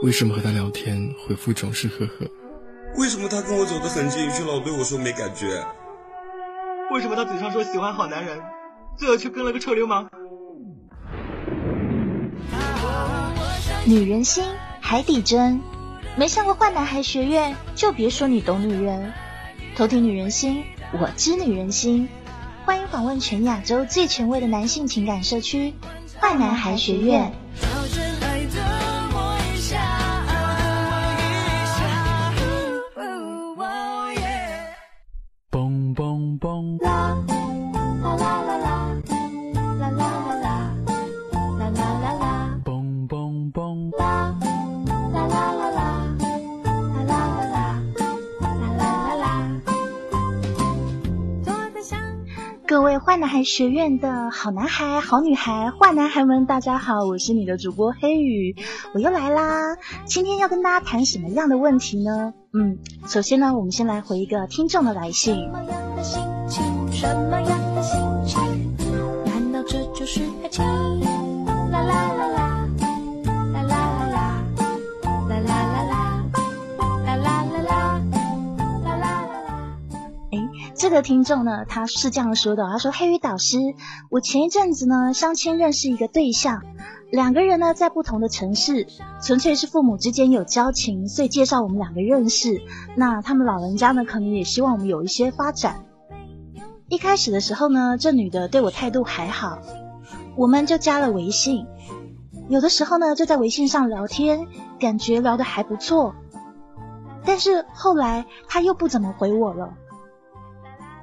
为什么和他聊天回复总是呵呵？为什么他跟我走得很近，却老对我说没感觉？为什么他嘴上说喜欢好男人，最后却跟了个臭流氓？女人心，海底针。没上过坏男孩学院，就别说你懂女人。偷听女人心，我知女人心。欢迎访问全亚洲最权威的男性情感社区——坏男孩学院。学院的好男孩、好女孩、坏男孩们，大家好，我是你的主播黑雨，我又来啦。今天要跟大家谈什么样的问题呢？嗯，首先呢，我们先来回一个听众的来信。难这个听众呢，他是这样说的：他说，黑羽导师，我前一阵子呢相亲认识一个对象，两个人呢在不同的城市，纯粹是父母之间有交情，所以介绍我们两个认识。那他们老人家呢，可能也希望我们有一些发展。一开始的时候呢，这女的对我态度还好，我们就加了微信，有的时候呢就在微信上聊天，感觉聊得还不错。但是后来他又不怎么回我了。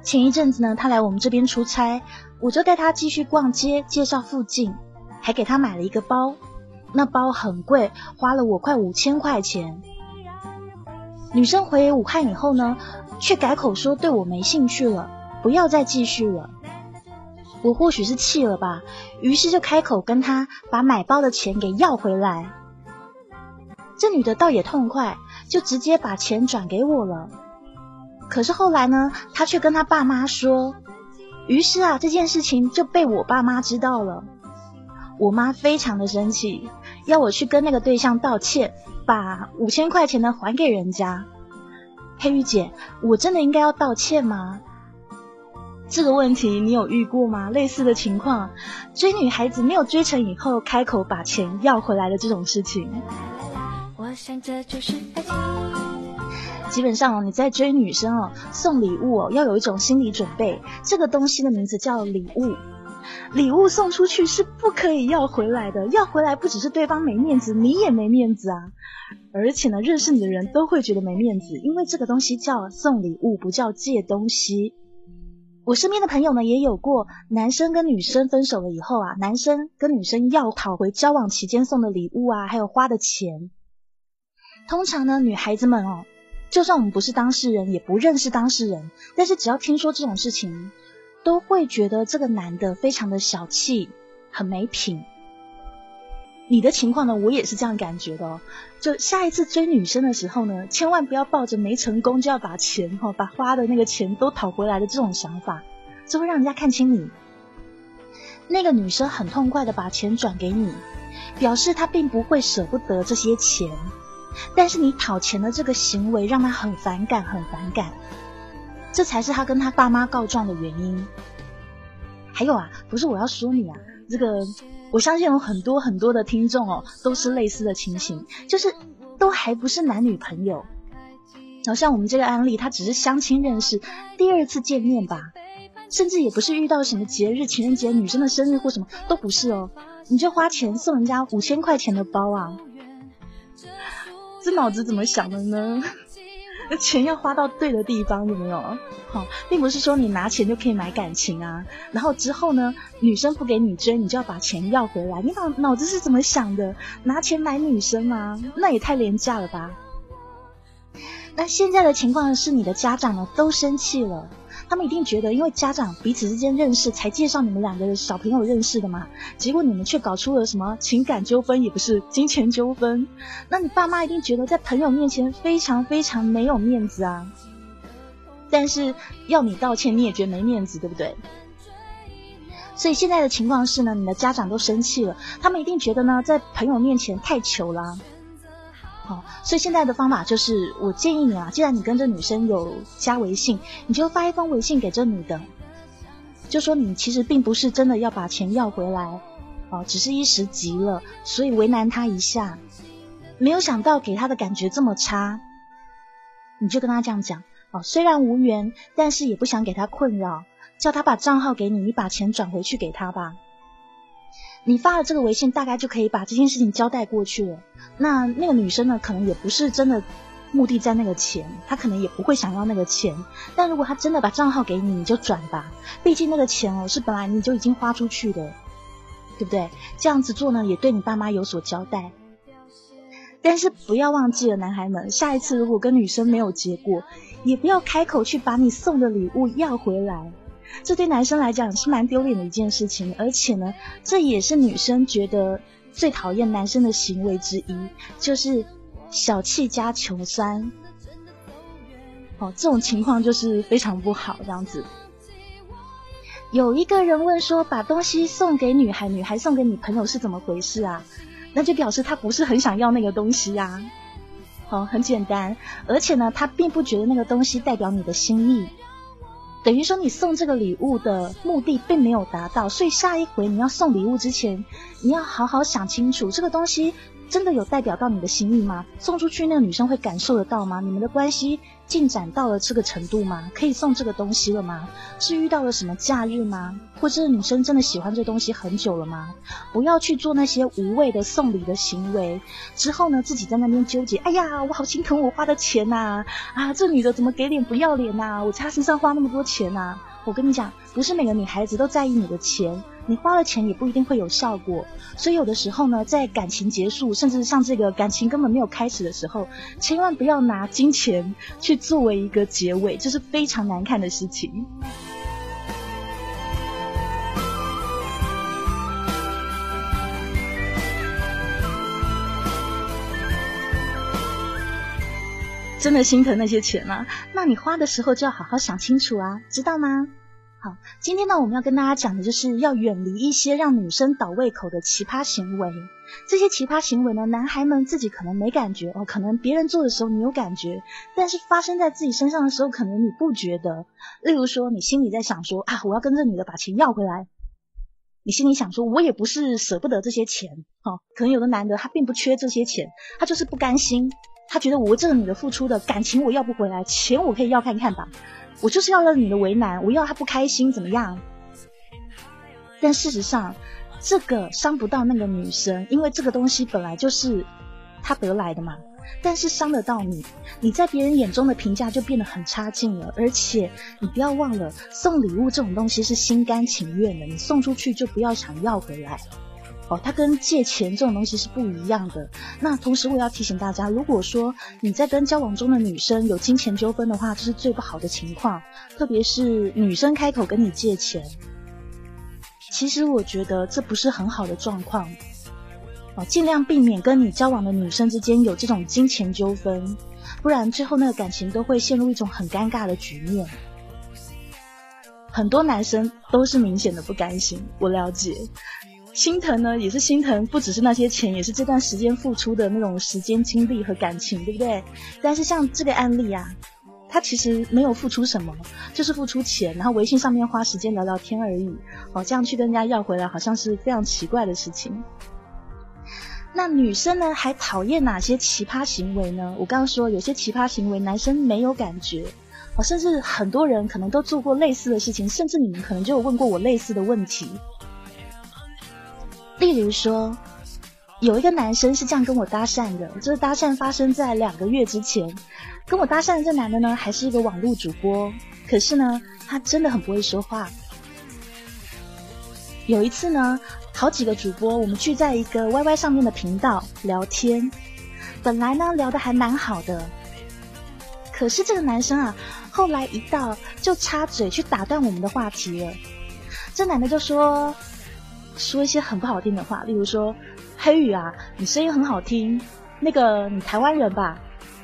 前一阵子呢，他来我们这边出差，我就带他继续逛街，介绍附近，还给他买了一个包，那包很贵，花了我快五千块钱。女生回武汉以后呢，却改口说对我没兴趣了，不要再继续了。我或许是气了吧，于是就开口跟他把买包的钱给要回来。这女的倒也痛快，就直接把钱转给我了。可是后来呢，他却跟他爸妈说，于是啊，这件事情就被我爸妈知道了。我妈非常的生气，要我去跟那个对象道歉，把五千块钱呢还给人家。黑玉姐，我真的应该要道歉吗？这个问题你有遇过吗？类似的情况，追女孩子没有追成以后，开口把钱要回来的这种事情。我想这就是爱情。基本上哦，你在追女生哦，送礼物哦，要有一种心理准备。这个东西的名字叫礼物，礼物送出去是不可以要回来的。要回来不只是对方没面子，你也没面子啊。而且呢，认识你的人都会觉得没面子，因为这个东西叫送礼物，不叫借东西。我身边的朋友呢，也有过男生跟女生分手了以后啊，男生跟女生要讨回交往期间送的礼物啊，还有花的钱。通常呢，女孩子们哦。就算我们不是当事人，也不认识当事人，但是只要听说这种事情，都会觉得这个男的非常的小气，很没品。你的情况呢，我也是这样感觉的哦。就下一次追女生的时候呢，千万不要抱着没成功就要把钱哈，把花的那个钱都讨回来的这种想法，这会让人家看清你。那个女生很痛快的把钱转给你，表示她并不会舍不得这些钱。但是你讨钱的这个行为让他很反感，很反感，这才是他跟他爸妈告状的原因。还有啊，不是我要说你啊，这个我相信有很多很多的听众哦，都是类似的情形，就是都还不是男女朋友。好像我们这个案例，他只是相亲认识，第二次见面吧，甚至也不是遇到什么节日，情人节、女生的生日或什么都不是哦，你就花钱送人家五千块钱的包啊。这脑子怎么想的呢？那钱要花到对的地方，有没有？好，并不是说你拿钱就可以买感情啊。然后之后呢，女生不给你追，你就要把钱要回来。你脑脑子是怎么想的？拿钱买女生吗？那也太廉价了吧。那现在的情况是，你的家长呢都生气了。他们一定觉得，因为家长彼此之间认识，才介绍你们两个小朋友认识的嘛。结果你们却搞出了什么情感纠纷，也不是金钱纠纷。那你爸妈一定觉得在朋友面前非常非常没有面子啊。但是要你道歉，你也觉得没面子，对不对？所以现在的情况是呢，你的家长都生气了，他们一定觉得呢，在朋友面前太糗了。好，所以现在的方法就是，我建议你啊，既然你跟这女生有加微信，你就发一封微信给这女的，就说你其实并不是真的要把钱要回来，哦，只是一时急了，所以为难她一下，没有想到给她的感觉这么差，你就跟她这样讲，哦，虽然无缘，但是也不想给她困扰，叫她把账号给你，你把钱转回去给她吧。你发了这个微信，大概就可以把这件事情交代过去了。那那个女生呢，可能也不是真的目的在那个钱，她可能也不会想要那个钱。但如果她真的把账号给你，你就转吧，毕竟那个钱哦是本来你就已经花出去的，对不对？这样子做呢，也对你爸妈有所交代。但是不要忘记了，男孩们，下一次如果跟女生没有结果，也不要开口去把你送的礼物要回来。这对男生来讲是蛮丢脸的一件事情，而且呢，这也是女生觉得最讨厌男生的行为之一，就是小气加穷酸。哦，这种情况就是非常不好，这样子。有一个人问说，把东西送给女孩，女孩送给你朋友是怎么回事啊？那就表示他不是很想要那个东西呀。好，很简单，而且呢，他并不觉得那个东西代表你的心意。等于说你送这个礼物的目的并没有达到，所以下一回你要送礼物之前，你要好好想清楚，这个东西真的有代表到你的心意吗？送出去那个女生会感受得到吗？你们的关系？进展到了这个程度吗？可以送这个东西了吗？是遇到了什么假日吗？或者女生真的喜欢这东西很久了吗？不要去做那些无谓的送礼的行为。之后呢，自己在那边纠结，哎呀，我好心疼我花的钱呐！啊，这女的怎么给脸不要脸呐？我在她身上花那么多钱呐！我跟你讲，不是每个女孩子都在意你的钱。你花了钱也不一定会有效果，所以有的时候呢，在感情结束，甚至像这个感情根本没有开始的时候，千万不要拿金钱去作为一个结尾，这是非常难看的事情。真的心疼那些钱吗？那你花的时候就要好好想清楚啊，知道吗？好，今天呢，我们要跟大家讲的就是要远离一些让女生倒胃口的奇葩行为。这些奇葩行为呢，男孩们自己可能没感觉哦，可能别人做的时候你有感觉，但是发生在自己身上的时候，可能你不觉得。例如说，你心里在想说啊，我要跟这女的把钱要回来。你心里想说，我也不是舍不得这些钱，哈，可能有的男的他并不缺这些钱，他就是不甘心，他觉得我这个女的付出的感情我要不回来，钱我可以要看看吧。我就是要让你的为难，我要他不开心，怎么样？但事实上，这个伤不到那个女生，因为这个东西本来就是她得来的嘛。但是伤得到你，你在别人眼中的评价就变得很差劲了。而且你不要忘了，送礼物这种东西是心甘情愿的，你送出去就不要想要回来。哦，它跟借钱这种东西是不一样的。那同时我要提醒大家，如果说你在跟交往中的女生有金钱纠纷的话，这是最不好的情况。特别是女生开口跟你借钱，其实我觉得这不是很好的状况。哦，尽量避免跟你交往的女生之间有这种金钱纠纷，不然最后那个感情都会陷入一种很尴尬的局面。很多男生都是明显的不甘心，我了解。心疼呢，也是心疼，不只是那些钱，也是这段时间付出的那种时间、精力和感情，对不对？但是像这个案例啊，他其实没有付出什么，就是付出钱，然后微信上面花时间聊聊天而已。哦，这样去跟人家要回来，好像是非常奇怪的事情。那女生呢，还讨厌哪些奇葩行为呢？我刚刚说有些奇葩行为，男生没有感觉，哦，甚至很多人可能都做过类似的事情，甚至你们可能就有问过我类似的问题。例如说，有一个男生是这样跟我搭讪的，就是搭讪发生在两个月之前。跟我搭讪的这男的呢，还是一个网络主播，可是呢，他真的很不会说话。有一次呢，好几个主播我们聚在一个 YY 上面的频道聊天，本来呢聊得还蛮好的，可是这个男生啊，后来一到就插嘴去打断我们的话题了。这男的就说。说一些很不好听的话，例如说：“黑羽啊，你声音很好听，那个你台湾人吧？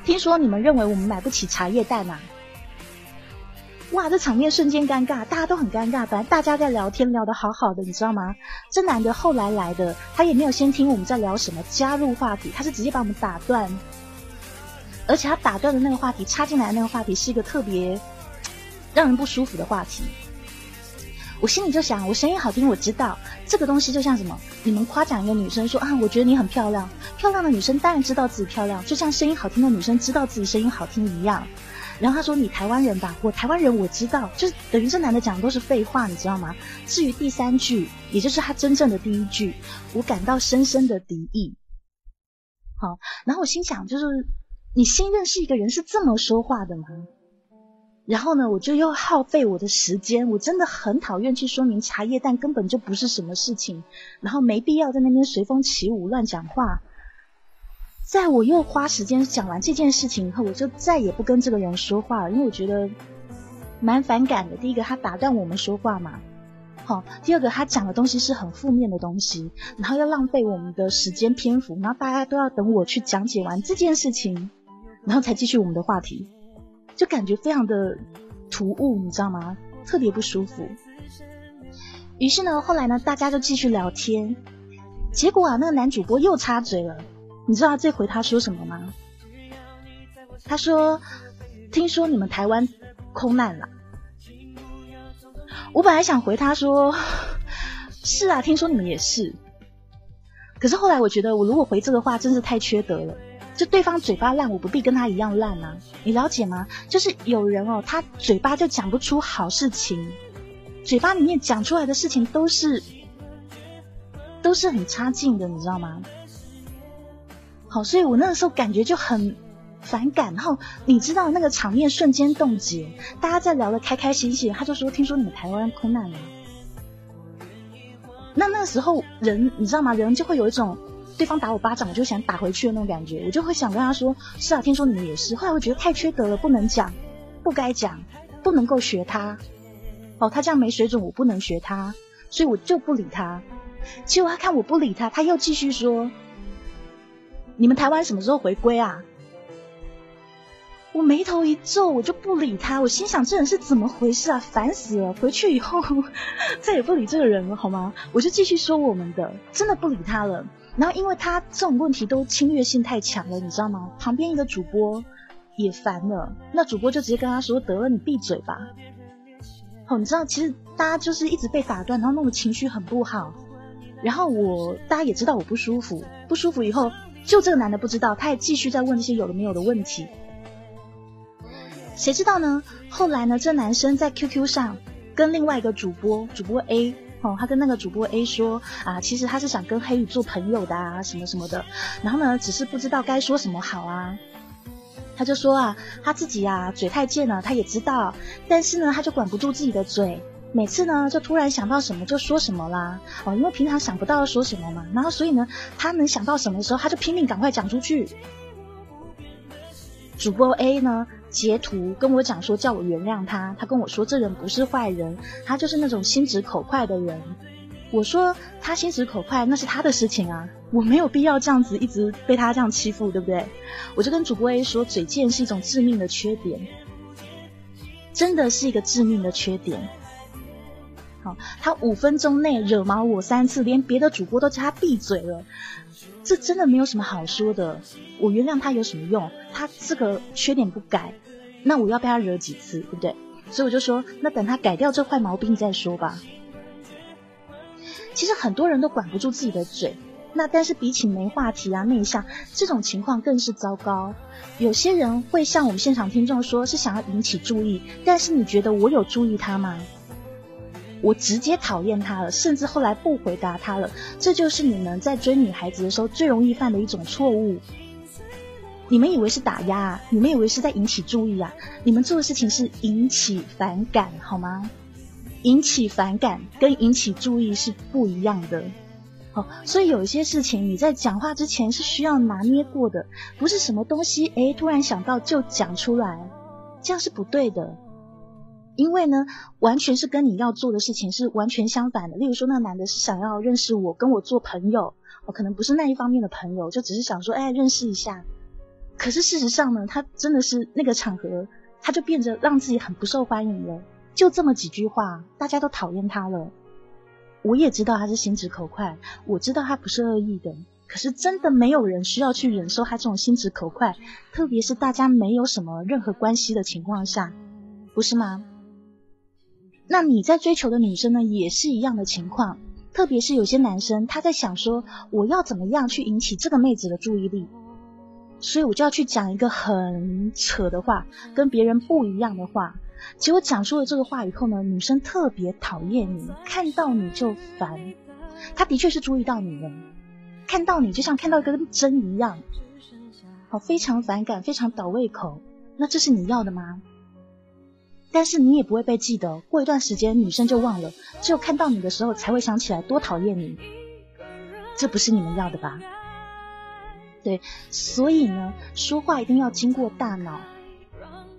听说你们认为我们买不起茶叶蛋啊？”哇，这场面瞬间尴尬，大家都很尴尬。本来大家在聊天聊得好好的，你知道吗？这男的后来来的，他也没有先听我们在聊什么，加入话题，他是直接把我们打断。而且他打断的那个话题，插进来的那个话题是一个特别让人不舒服的话题。我心里就想，我声音好听，我知道这个东西就像什么？你们夸奖一个女生说啊，我觉得你很漂亮。漂亮的女生当然知道自己漂亮，就像声音好听的女生知道自己声音好听一样。然后他说你台湾人吧，我台湾人我知道，就是等于这男的讲的都是废话，你知道吗？至于第三句，也就是他真正的第一句，我感到深深的敌意。好，然后我心想，就是你新认识一个人是这么说话的吗？然后呢，我就又耗费我的时间，我真的很讨厌去说明茶叶蛋根本就不是什么事情，然后没必要在那边随风起舞乱讲话。在我又花时间讲完这件事情以后，我就再也不跟这个人说话了，因为我觉得蛮反感的。第一个，他打断我们说话嘛，好；第二个，他讲的东西是很负面的东西，然后要浪费我们的时间篇幅，然后大家都要等我去讲解完这件事情，然后才继续我们的话题。就感觉非常的突兀，你知道吗？特别不舒服。于是呢，后来呢，大家就继续聊天。结果啊，那个男主播又插嘴了。你知道这回他说什么吗？他说：“听说你们台湾空难了。”我本来想回他说：“是啊，听说你们也是。”可是后来我觉得，我如果回这个话，真是太缺德了。就对方嘴巴烂，我不必跟他一样烂啊！你了解吗？就是有人哦，他嘴巴就讲不出好事情，嘴巴里面讲出来的事情都是都是很差劲的，你知道吗？好，所以我那个时候感觉就很反感。然后你知道那个场面瞬间冻结，大家在聊的开开心心，他就说：“听说你们台湾空难了。”那那时候人你知道吗？人就会有一种。对方打我巴掌，我就想打回去的那种感觉，我就会想跟他说：“是啊，听说你们也是。”后来我觉得太缺德了，不能讲，不该讲，不能够学他。哦，他这样没水准，我不能学他，所以我就不理他。结果他看我不理他，他又继续说：“你们台湾什么时候回归啊？”我眉头一皱，我就不理他。我心想：这人是怎么回事啊？烦死了！回去以后 再也不理这个人了，好吗？我就继续说我们的，真的不理他了。然后，因为他这种问题都侵略性太强了，你知道吗？旁边一个主播也烦了，那主播就直接跟他说：“得了，你闭嘴吧。”哦，你知道，其实大家就是一直被打断，然后弄得情绪很不好。然后我大家也知道我不舒服，不舒服以后，就这个男的不知道，他也继续在问这些有的没有的问题。谁知道呢？后来呢，这男生在 QQ 上跟另外一个主播，主播 A。哦，他跟那个主播 A 说啊，其实他是想跟黑羽做朋友的啊，什么什么的。然后呢，只是不知道该说什么好啊。他就说啊，他自己啊嘴太贱了，他也知道，但是呢，他就管不住自己的嘴，每次呢就突然想到什么就说什么啦。哦，因为平常想不到说什么嘛，然后所以呢，他能想到什么的时候，他就拼命赶快讲出去。主播 A 呢？截图跟我讲说叫我原谅他，他跟我说这人不是坏人，他就是那种心直口快的人。我说他心直口快那是他的事情啊，我没有必要这样子一直被他这样欺负，对不对？我就跟主播 A 说，嘴贱是一种致命的缺点，真的是一个致命的缺点。好，他五分钟内惹毛我三次，连别的主播都叫他闭嘴了。这真的没有什么好说的，我原谅他有什么用？他这个缺点不改，那我要被他惹几次，对不对？所以我就说，那等他改掉这坏毛病再说吧。其实很多人都管不住自己的嘴，那但是比起没话题啊、内向这种情况更是糟糕。有些人会向我们现场听众说，是想要引起注意，但是你觉得我有注意他吗？我直接讨厌他了，甚至后来不回答他了。这就是你们在追女孩子的时候最容易犯的一种错误。你们以为是打压，你们以为是在引起注意啊？你们做的事情是引起反感，好吗？引起反感跟引起注意是不一样的。好，所以有一些事情你在讲话之前是需要拿捏过的，不是什么东西诶突然想到就讲出来，这样是不对的。因为呢，完全是跟你要做的事情是完全相反的。例如说，那个男的是想要认识我，跟我做朋友，我可能不是那一方面的朋友，就只是想说，哎，认识一下。可是事实上呢，他真的是那个场合，他就变得让自己很不受欢迎了。就这么几句话，大家都讨厌他了。我也知道他是心直口快，我知道他不是恶意的。可是真的没有人需要去忍受他这种心直口快，特别是大家没有什么任何关系的情况下，不是吗？那你在追求的女生呢，也是一样的情况。特别是有些男生，他在想说，我要怎么样去引起这个妹子的注意力，所以我就要去讲一个很扯的话，跟别人不一样的话。结果讲出了这个话以后呢，女生特别讨厌你，看到你就烦。他的确是注意到你了，看到你就像看到一根针一样，好，非常反感，非常倒胃口。那这是你要的吗？但是你也不会被记得，过一段时间女生就忘了，只有看到你的时候才会想起来多讨厌你。这不是你们要的吧？对，所以呢，说话一定要经过大脑。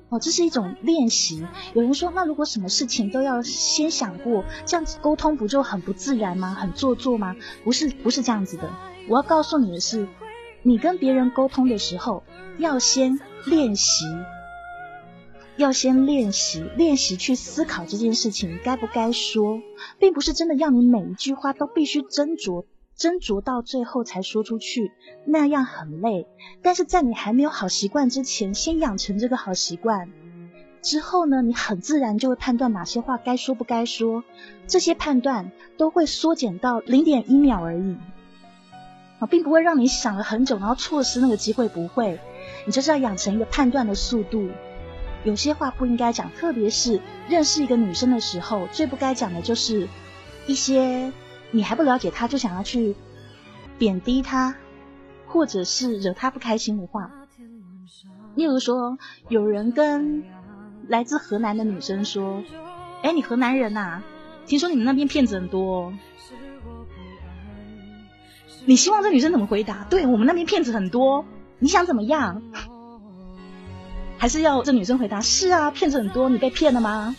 哦，这是一种练习。有人说，那如果什么事情都要先想过，这样子沟通不就很不自然吗？很做作吗？不是，不是这样子的。我要告诉你的是，你跟别人沟通的时候，要先练习。要先练习，练习去思考这件事情该不该说，并不是真的要你每一句话都必须斟酌斟酌到最后才说出去，那样很累。但是在你还没有好习惯之前，先养成这个好习惯，之后呢，你很自然就会判断哪些话该说不该说，这些判断都会缩减到零点一秒而已，啊，并不会让你想了很久，然后错失那个机会，不会，你就是要养成一个判断的速度。有些话不应该讲，特别是认识一个女生的时候，最不该讲的就是一些你还不了解她就想要去贬低她，或者是惹她不开心的话。例如说，有人跟来自河南的女生说：“哎，你河南人呐？听说你们那边骗子很多。”你希望这女生怎么回答？对我们那边骗子很多，你想怎么样？还是要这女生回答是啊，骗子很多，你被骗了吗？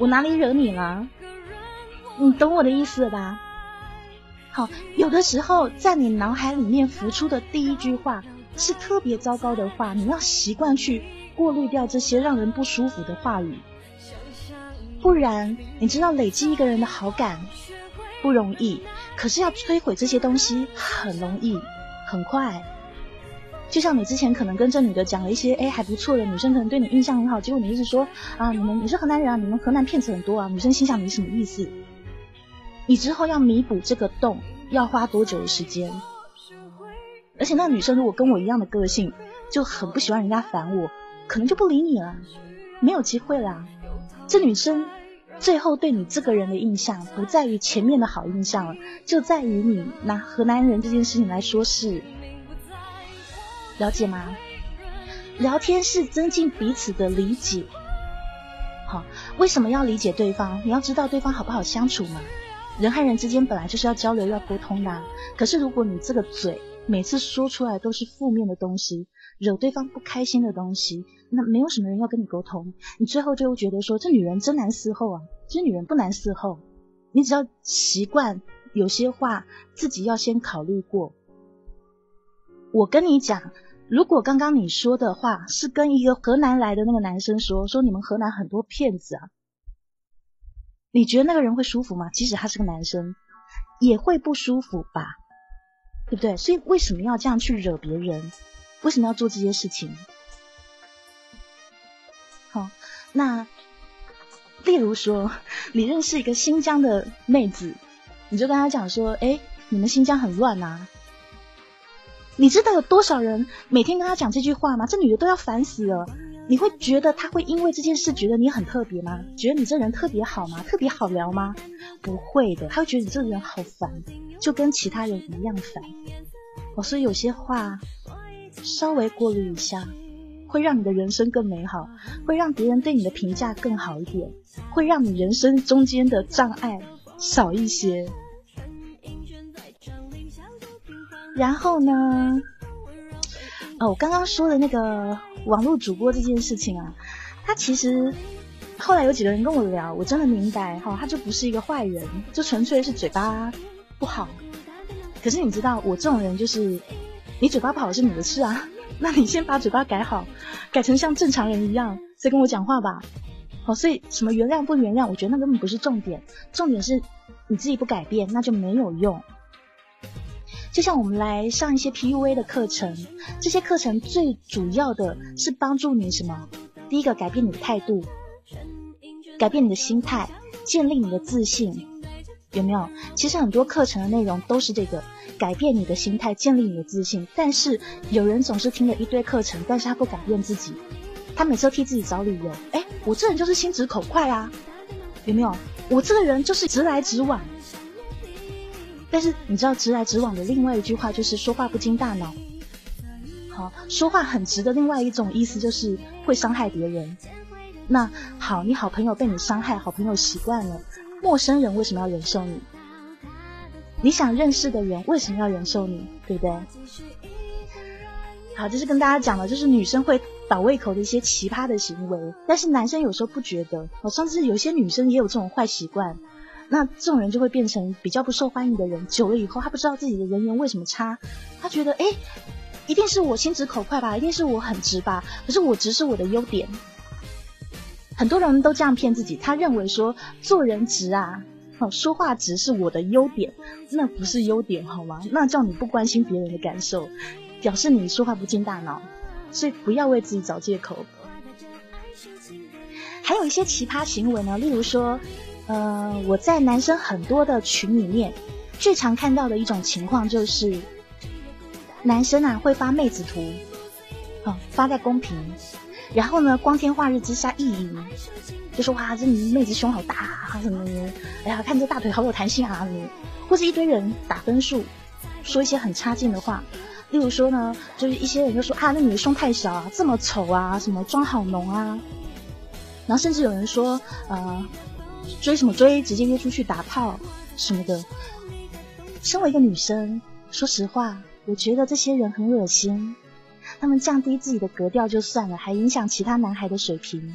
我哪里惹你了？你懂我的意思了吧？好，有的时候在你脑海里面浮出的第一句话是特别糟糕的话，你要习惯去过滤掉这些让人不舒服的话语，不然你知道累积一个人的好感不容易，可是要摧毁这些东西很容易，很快。就像你之前可能跟这女的讲了一些，哎还不错的女生可能对你印象很好，结果你一直说啊你们你是河南人啊，你们河南骗子很多啊，女生心想你什么意思？你之后要弥补这个洞要花多久的时间？而且那女生如果跟我一样的个性，就很不喜欢人家烦我，可能就不理你了，没有机会啦。这女生最后对你这个人的印象，不在于前面的好印象了，就在于你拿河南人这件事情来说是。了解吗？聊天是增进彼此的理解。好，为什么要理解对方？你要知道对方好不好相处嘛。人和人之间本来就是要交流、要沟通的。可是如果你这个嘴每次说出来都是负面的东西，惹对方不开心的东西，那没有什么人要跟你沟通。你最后就会觉得说，这女人真难伺候啊。这女人不难伺候，你只要习惯有些话自己要先考虑过。我跟你讲。如果刚刚你说的话是跟一个河南来的那个男生说，说你们河南很多骗子啊，你觉得那个人会舒服吗？即使他是个男生，也会不舒服吧，对不对？所以为什么要这样去惹别人？为什么要做这些事情？好，那例如说，你认识一个新疆的妹子，你就跟她讲说，哎，你们新疆很乱呐。你知道有多少人每天跟他讲这句话吗？这女的都要烦死了。你会觉得他会因为这件事觉得你很特别吗？觉得你这人特别好吗？特别好聊吗？不会的，他会觉得你这个人好烦，就跟其他人一样烦。我说有些话稍微过滤一下，会让你的人生更美好，会让别人对你的评价更好一点，会让你人生中间的障碍少一些。然后呢？哦，我刚刚说的那个网络主播这件事情啊，他其实后来有几个人跟我聊，我真的明白哈，他就不是一个坏人，就纯粹是嘴巴不好。可是你知道，我这种人就是，你嘴巴不好是你的事啊，那你先把嘴巴改好，改成像正常人一样再跟我讲话吧。哦，所以什么原谅不原谅，我觉得那根本不是重点，重点是你自己不改变，那就没有用。就像我们来上一些 PUA 的课程，这些课程最主要的是帮助你什么？第一个，改变你的态度，改变你的心态，建立你的自信，有没有？其实很多课程的内容都是这个，改变你的心态，建立你的自信。但是有人总是听了一堆课程，但是他不改变自己，他每次都替自己找理由。哎，我这人就是心直口快啊，有没有？我这个人就是直来直往。但是你知道直来直往的另外一句话就是说话不经大脑。好，说话很直的另外一种意思就是会伤害别人。那好，你好朋友被你伤害，好朋友习惯了，陌生人为什么要忍受你？你想认识的人为什么要忍受你？对不对？好，这是跟大家讲的，就是女生会倒胃口的一些奇葩的行为，但是男生有时候不觉得。哦，甚至有些女生也有这种坏习惯。那这种人就会变成比较不受欢迎的人。久了以后，他不知道自己的人缘为什么差，他觉得哎，一定是我心直口快吧，一定是我很直吧。可是我直是我的优点。很多人都这样骗自己，他认为说做人直啊，哦，说话直是我的优点，那不是优点好吗？那叫你不关心别人的感受，表示你说话不经大脑。所以不要为自己找借口。还有一些奇葩行为呢，例如说。呃，我在男生很多的群里面，最常看到的一种情况就是，男生啊会发妹子图，哦发在公屏，然后呢光天化日之下意淫，就说哇这妹子胸好大啊什么的，哎呀看这大腿好有弹性啊什么，或是一堆人打分数，说一些很差劲的话，例如说呢，就是一些人就说啊那女的胸太小啊，这么丑啊，什么妆好浓啊，然后甚至有人说呃。追什么追？直接约出去打炮什么的。身为一个女生，说实话，我觉得这些人很恶心。他们降低自己的格调就算了，还影响其他男孩的水平。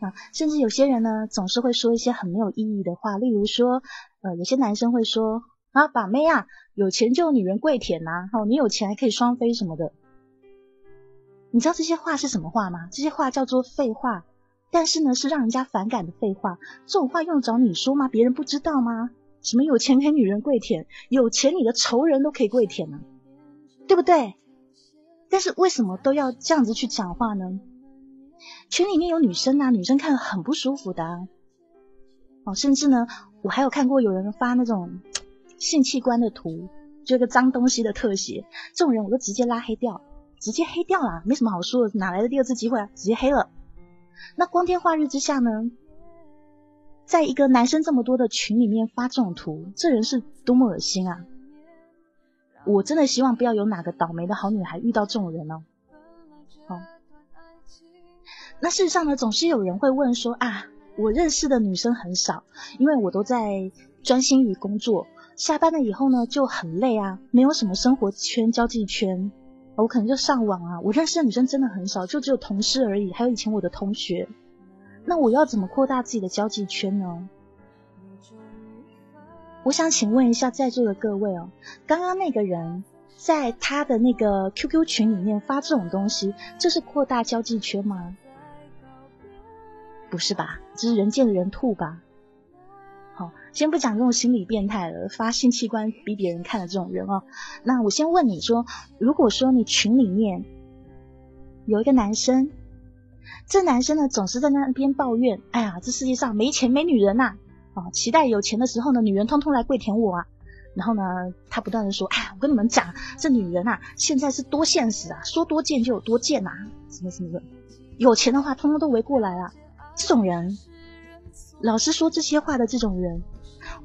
啊，甚至有些人呢，总是会说一些很没有意义的话，例如说，呃，有些男生会说啊，把妹啊，有钱就女人跪舔呐，哦，你有钱还可以双飞什么的。你知道这些话是什么话吗？这些话叫做废话。但是呢，是让人家反感的废话。这种话用得着你说吗？别人不知道吗？什么有钱给女人跪舔，有钱你的仇人都可以跪舔呢，对不对？但是为什么都要这样子去讲话呢？群里面有女生啊，女生看很不舒服的。哦，甚至呢，我还有看过有人发那种性器官的图，就一个脏东西的特写，这种人我都直接拉黑掉，直接黑掉了，没什么好说的，哪来的第二次机会啊？直接黑了。那光天化日之下呢，在一个男生这么多的群里面发这种图，这人是多么恶心啊！我真的希望不要有哪个倒霉的好女孩遇到这种人哦。好，那事实上呢，总是有人会问说啊，我认识的女生很少，因为我都在专心于工作，下班了以后呢就很累啊，没有什么生活圈、交际圈。我可能就上网啊，我认识的女生真的很少，就只有同事而已，还有以前我的同学。那我要怎么扩大自己的交际圈呢？我想请问一下在座的各位哦，刚刚那个人在他的那个 QQ 群里面发这种东西，这是扩大交际圈吗？不是吧，这是人见人吐吧？先不讲这种心理变态了，发性器官逼别人看的这种人哦。那我先问你说，如果说你群里面有一个男生，这男生呢总是在那边抱怨，哎呀，这世界上没钱没女人呐，啊，期待有钱的时候呢，女人通通来跪舔我啊。然后呢，他不断的说，哎，我跟你们讲，这女人啊，现在是多现实啊，说多贱就有多贱呐，什么什么的，有钱的话通通都围过来了，这种人。老师说这些话的这种人，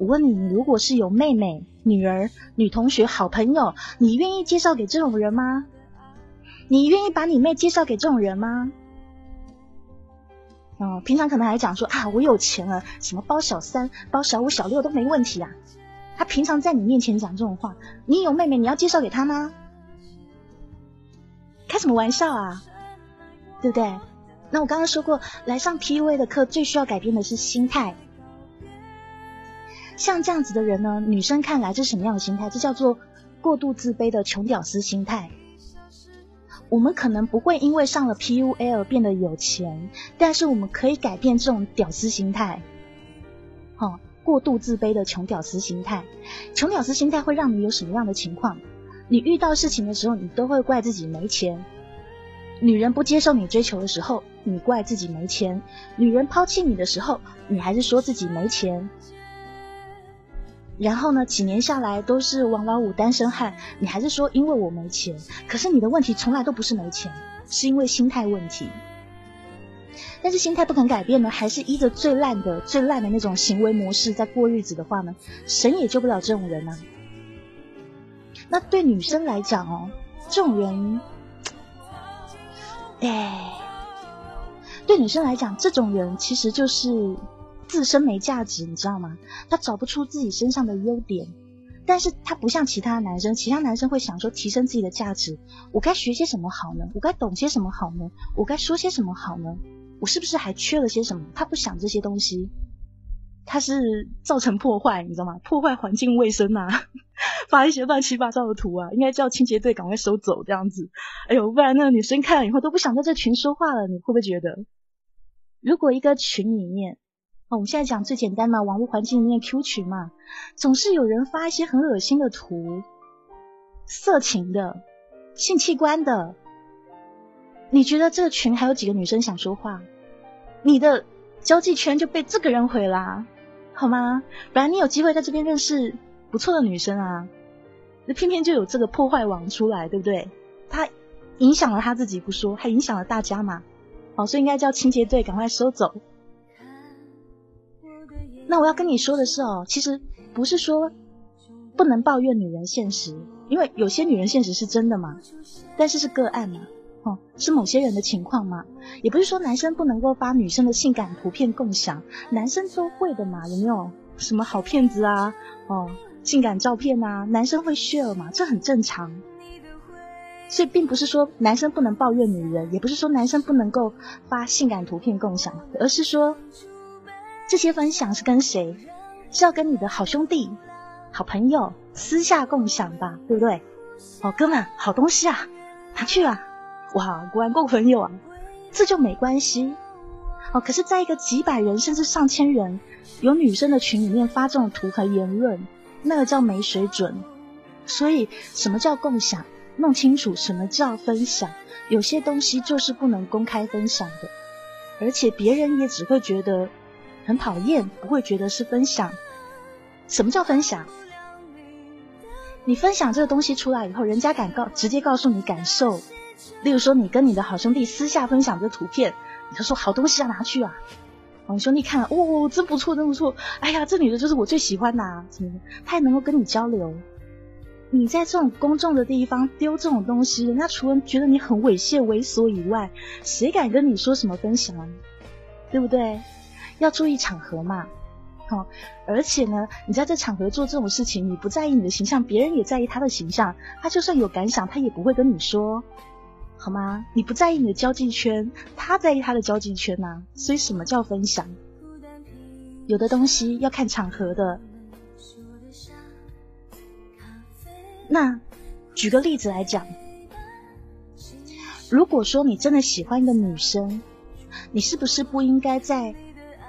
我问你，如果是有妹妹、女儿、女同学、好朋友，你愿意介绍给这种人吗？你愿意把你妹介绍给这种人吗？哦，平常可能还讲说啊，我有钱了，什么包小三、包小五、小六都没问题啊。他平常在你面前讲这种话，你有妹妹，你要介绍给他吗？开什么玩笑啊？对不对？那我刚刚说过来上 PUA 的课，最需要改变的是心态。像这样子的人呢，女生看来这是什么样的心态？这叫做过度自卑的穷屌丝心态。我们可能不会因为上了 P U L 变得有钱，但是我们可以改变这种屌丝心态。好，过度自卑的穷屌丝心态。穷屌丝心态会让你有什么样的情况？你遇到事情的时候，你都会怪自己没钱；女人不接受你追求的时候，你怪自己没钱；女人抛弃你的时候，你还是说自己没钱。然后呢，几年下来都是王老五单身汉，你还是说因为我没钱。可是你的问题从来都不是没钱，是因为心态问题。但是心态不肯改变呢，还是依着最烂的、最烂的那种行为模式在过日子的话呢，神也救不了这种人啊。那对女生来讲哦，这种人，哎，对女生来讲，这种人其实就是。自身没价值，你知道吗？他找不出自己身上的优点，但是他不像其他男生，其他男生会想说提升自己的价值。我该学些什么好呢？我该懂些什么好呢？我该说些什么好呢？我是不是还缺了些什么？他不想这些东西，他是造成破坏，你知道吗？破坏环境卫生啊，发一些乱七八糟的图啊，应该叫清洁队赶快收走这样子。哎呦，不然那个女生看了以后都不想在这群说话了。你会不会觉得，如果一个群里面？哦，我们现在讲最简单嘛，网络环境里面 Q 群嘛，总是有人发一些很恶心的图，色情的、性器官的。你觉得这个群还有几个女生想说话？你的交际圈就被这个人毁啦，好吗？本来你有机会在这边认识不错的女生啊，那偏偏就有这个破坏王出来，对不对？他影响了他自己不说，还影响了大家嘛。好，所以应该叫清洁队赶快收走。那我要跟你说的是哦，其实不是说不能抱怨女人现实，因为有些女人现实是真的嘛，但是是个案嘛，哦，是某些人的情况嘛，也不是说男生不能够发女生的性感图片共享，男生都会的嘛，有没有什么好骗子啊，哦，性感照片啊，男生会 share 嘛，这很正常，所以并不是说男生不能抱怨女人，也不是说男生不能够发性感图片共享，而是说。这些分享是跟谁？是要跟你的好兄弟、好朋友私下共享吧，对不对？哦，哥们，好东西啊，拿去啊！哇，果然够朋友啊，这就没关系。哦，可是在一个几百人甚至上千人有女生的群里面发这种图和言论，那个叫没水准。所以，什么叫共享？弄清楚什么叫分享。有些东西就是不能公开分享的，而且别人也只会觉得。很讨厌，不会觉得是分享。什么叫分享？你分享这个东西出来以后，人家敢告直接告诉你感受。例如说，你跟你的好兄弟私下分享这图片，你就说好东西啊，拿去啊。好兄弟看了，哇，真不错，真不错。哎呀，这女的就是我最喜欢的，啊什么的，他也能够跟你交流。你在这种公众的地方丢这种东西，人家除了觉得你很猥亵猥琐以外，谁敢跟你说什么分享？对不对？要注意场合嘛，好，而且呢，你在这场合做这种事情，你不在意你的形象，别人也在意他的形象，他就算有感想，他也不会跟你说，好吗？你不在意你的交际圈，他在意他的交际圈呐。所以什么叫分享？有的东西要看场合的。那举个例子来讲，如果说你真的喜欢一个女生，你是不是不应该在？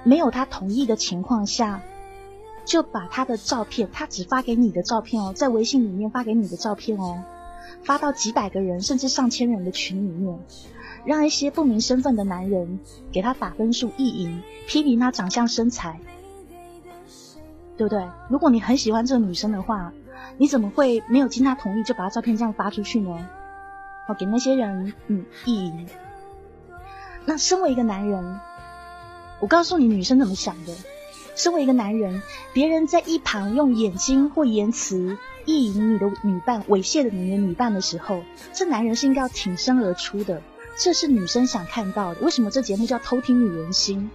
没有他同意的情况下，就把他的照片，他只发给你的照片哦，在微信里面发给你的照片哦，发到几百个人甚至上千人的群里面，让一些不明身份的男人给他打分数、意淫、批评他长相、身材，对不对？如果你很喜欢这个女生的话，你怎么会没有经他同意就把他照片这样发出去呢？哦，给那些人嗯意淫。那身为一个男人。我告诉你，女生怎么想的。身为一个男人，别人在一旁用眼睛或言辞意淫你的女伴、猥亵的你的女伴的时候，这男人是应该要挺身而出的。这是女生想看到的。为什么这节目叫偷听女人心？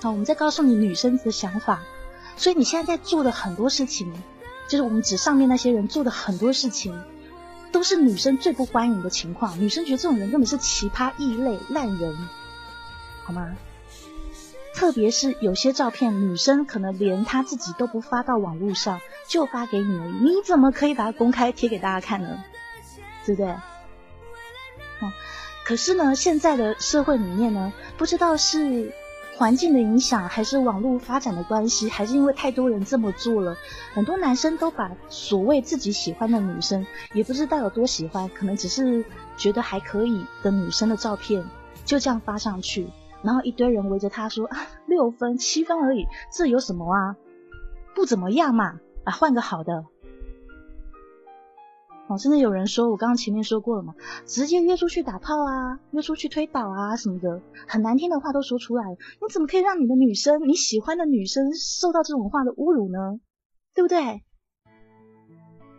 好，我们再告诉你女生的想法。所以你现在在做的很多事情，就是我们指上面那些人做的很多事情，都是女生最不欢迎的情况。女生觉得这种人根本是奇葩、异类、烂人，好吗？特别是有些照片，女生可能连她自己都不发到网络上，就发给你，你怎么可以把它公开贴给大家看呢？对不对？哦，可是呢，现在的社会里面呢，不知道是环境的影响，还是网络发展的关系，还是因为太多人这么做了，很多男生都把所谓自己喜欢的女生，也不知道有多喜欢，可能只是觉得还可以的女生的照片，就这样发上去，然后一堆人围着他说啊，六分七分而已，这有什么啊？不怎么样嘛，啊，换个好的。哦，甚至有人说，我刚刚前面说过了嘛，直接约出去打炮啊，约出去推倒啊什么的，很难听的话都说出来。你怎么可以让你的女生，你喜欢的女生受到这种话的侮辱呢？对不对？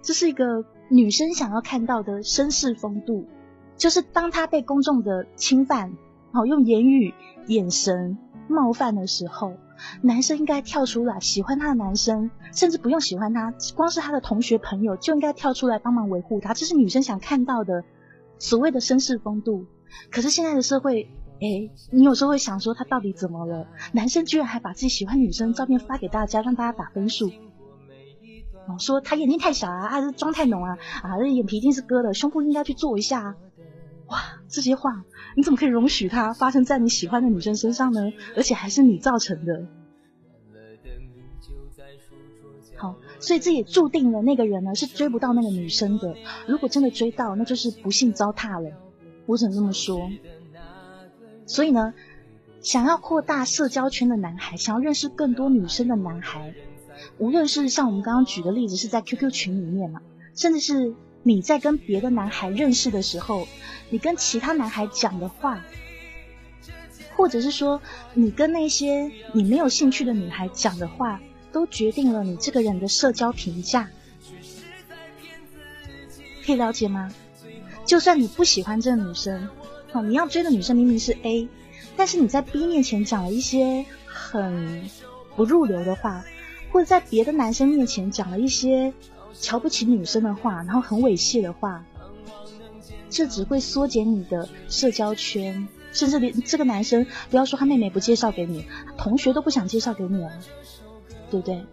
这是一个女生想要看到的绅士风度，就是当她被公众的侵犯，哦，用言语、眼神冒犯的时候。男生应该跳出来，喜欢他的男生，甚至不用喜欢他，光是他的同学朋友就应该跳出来帮忙维护他，这是女生想看到的所谓的绅士风度。可是现在的社会，哎，你有时候会想说他到底怎么了？男生居然还把自己喜欢女生照片发给大家，让大家打分数，哦，说他眼睛太小啊，还是妆太浓啊，啊，这眼皮一定是割的，胸部应该去做一下。哇，这些话你怎么可以容许它发生在你喜欢的女生身上呢？而且还是你造成的。好，所以这也注定了那个人呢是追不到那个女生的。如果真的追到，那就是不幸糟蹋了。我只能这么说。所以呢，想要扩大社交圈的男孩，想要认识更多女生的男孩，无论是像我们刚刚举的例子，是在 QQ 群里面嘛，甚至是。你在跟别的男孩认识的时候，你跟其他男孩讲的话，或者是说你跟那些你没有兴趣的女孩讲的话，都决定了你这个人的社交评价。可以了解吗？就算你不喜欢这个女生，哦，你要追的女生明明是 A，但是你在 B 面前讲了一些很不入流的话，或者在别的男生面前讲了一些。瞧不起女生的话，然后很猥亵的话，这只会缩减你的社交圈，甚至连这个男生不要说他妹妹不介绍给你，同学都不想介绍给你了，对不对？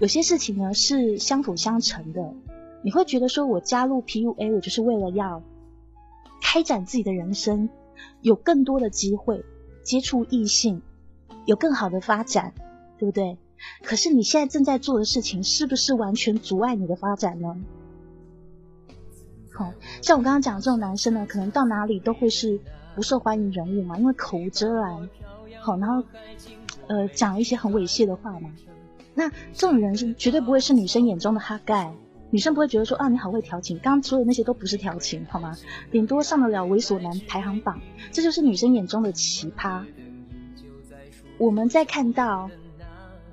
有些事情呢是相辅相成的，你会觉得说我加入 PUA，我就是为了要开展自己的人生，有更多的机会接触异性，有更好的发展，对不对？可是你现在正在做的事情，是不是完全阻碍你的发展呢？好，像我刚刚讲的这种男生呢，可能到哪里都会是不受欢迎人物嘛，因为口无遮拦，好，然后呃讲一些很猥亵的话嘛。那这种人是绝对不会是女生眼中的哈盖，女生不会觉得说啊你好会调情，刚刚说的那些都不是调情，好吗？顶多上得了猥琐男排行榜，这就是女生眼中的奇葩。我们在看到。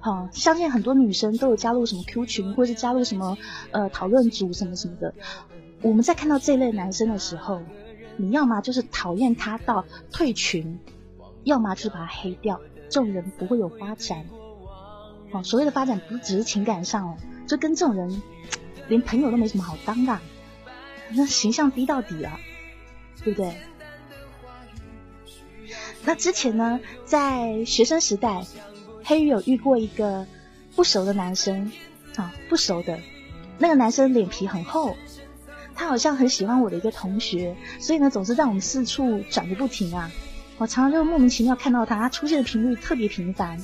好，相信很多女生都有加入什么 Q 群，或是加入什么呃讨论组什么什么的。我们在看到这类男生的时候，你要么就是讨厌他到退群，要么就是把他黑掉。这种人不会有发展。哦，所谓的发展不只是情感上哦，就跟这种人连朋友都没什么好当的，那形象低到底啊，对不对？那之前呢，在学生时代。黑鱼有遇过一个不熟的男生，啊，不熟的，那个男生脸皮很厚，他好像很喜欢我的一个同学，所以呢，总是在我们四处转个不停啊。我常常就莫名其妙看到他，他出现的频率特别频繁。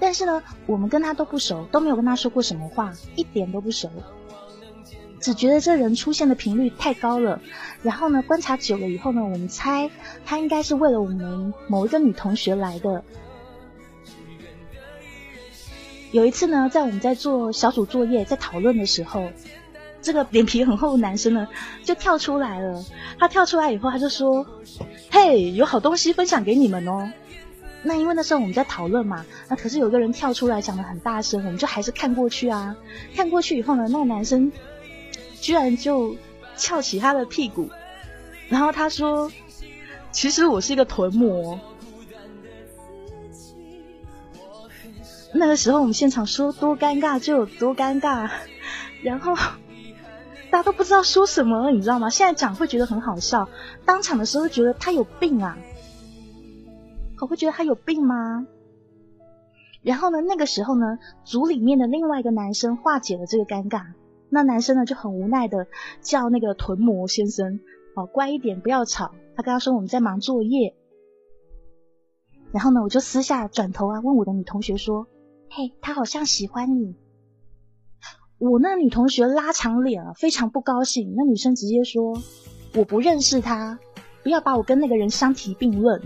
但是呢，我们跟他都不熟，都没有跟他说过什么话，一点都不熟，只觉得这人出现的频率太高了。然后呢，观察久了以后呢，我们猜他应该是为了我们某一个女同学来的。有一次呢，在我们在做小组作业、在讨论的时候，这个脸皮很厚的男生呢，就跳出来了。他跳出来以后，他就说：“嘿，有好东西分享给你们哦。”那因为那时候我们在讨论嘛，那可是有个人跳出来讲的很大声，我们就还是看过去啊。看过去以后呢，那个男生居然就翘起他的屁股，然后他说：“其实我是一个臀模。”那个时候我们现场说多尴尬就有多尴尬，然后大家都不知道说什么，你知道吗？现在讲会觉得很好笑，当场的时候觉得他有病啊，我会觉得他有病吗？然后呢，那个时候呢，组里面的另外一个男生化解了这个尴尬，那男生呢就很无奈的叫那个臀模先生，哦，乖一点，不要吵。他跟他说我们在忙作业。然后呢，我就私下转头啊问我的女同学说：“嘿，他好像喜欢你。”我那女同学拉长脸啊，非常不高兴。那女生直接说：“我不认识他，不要把我跟那个人相提并论。”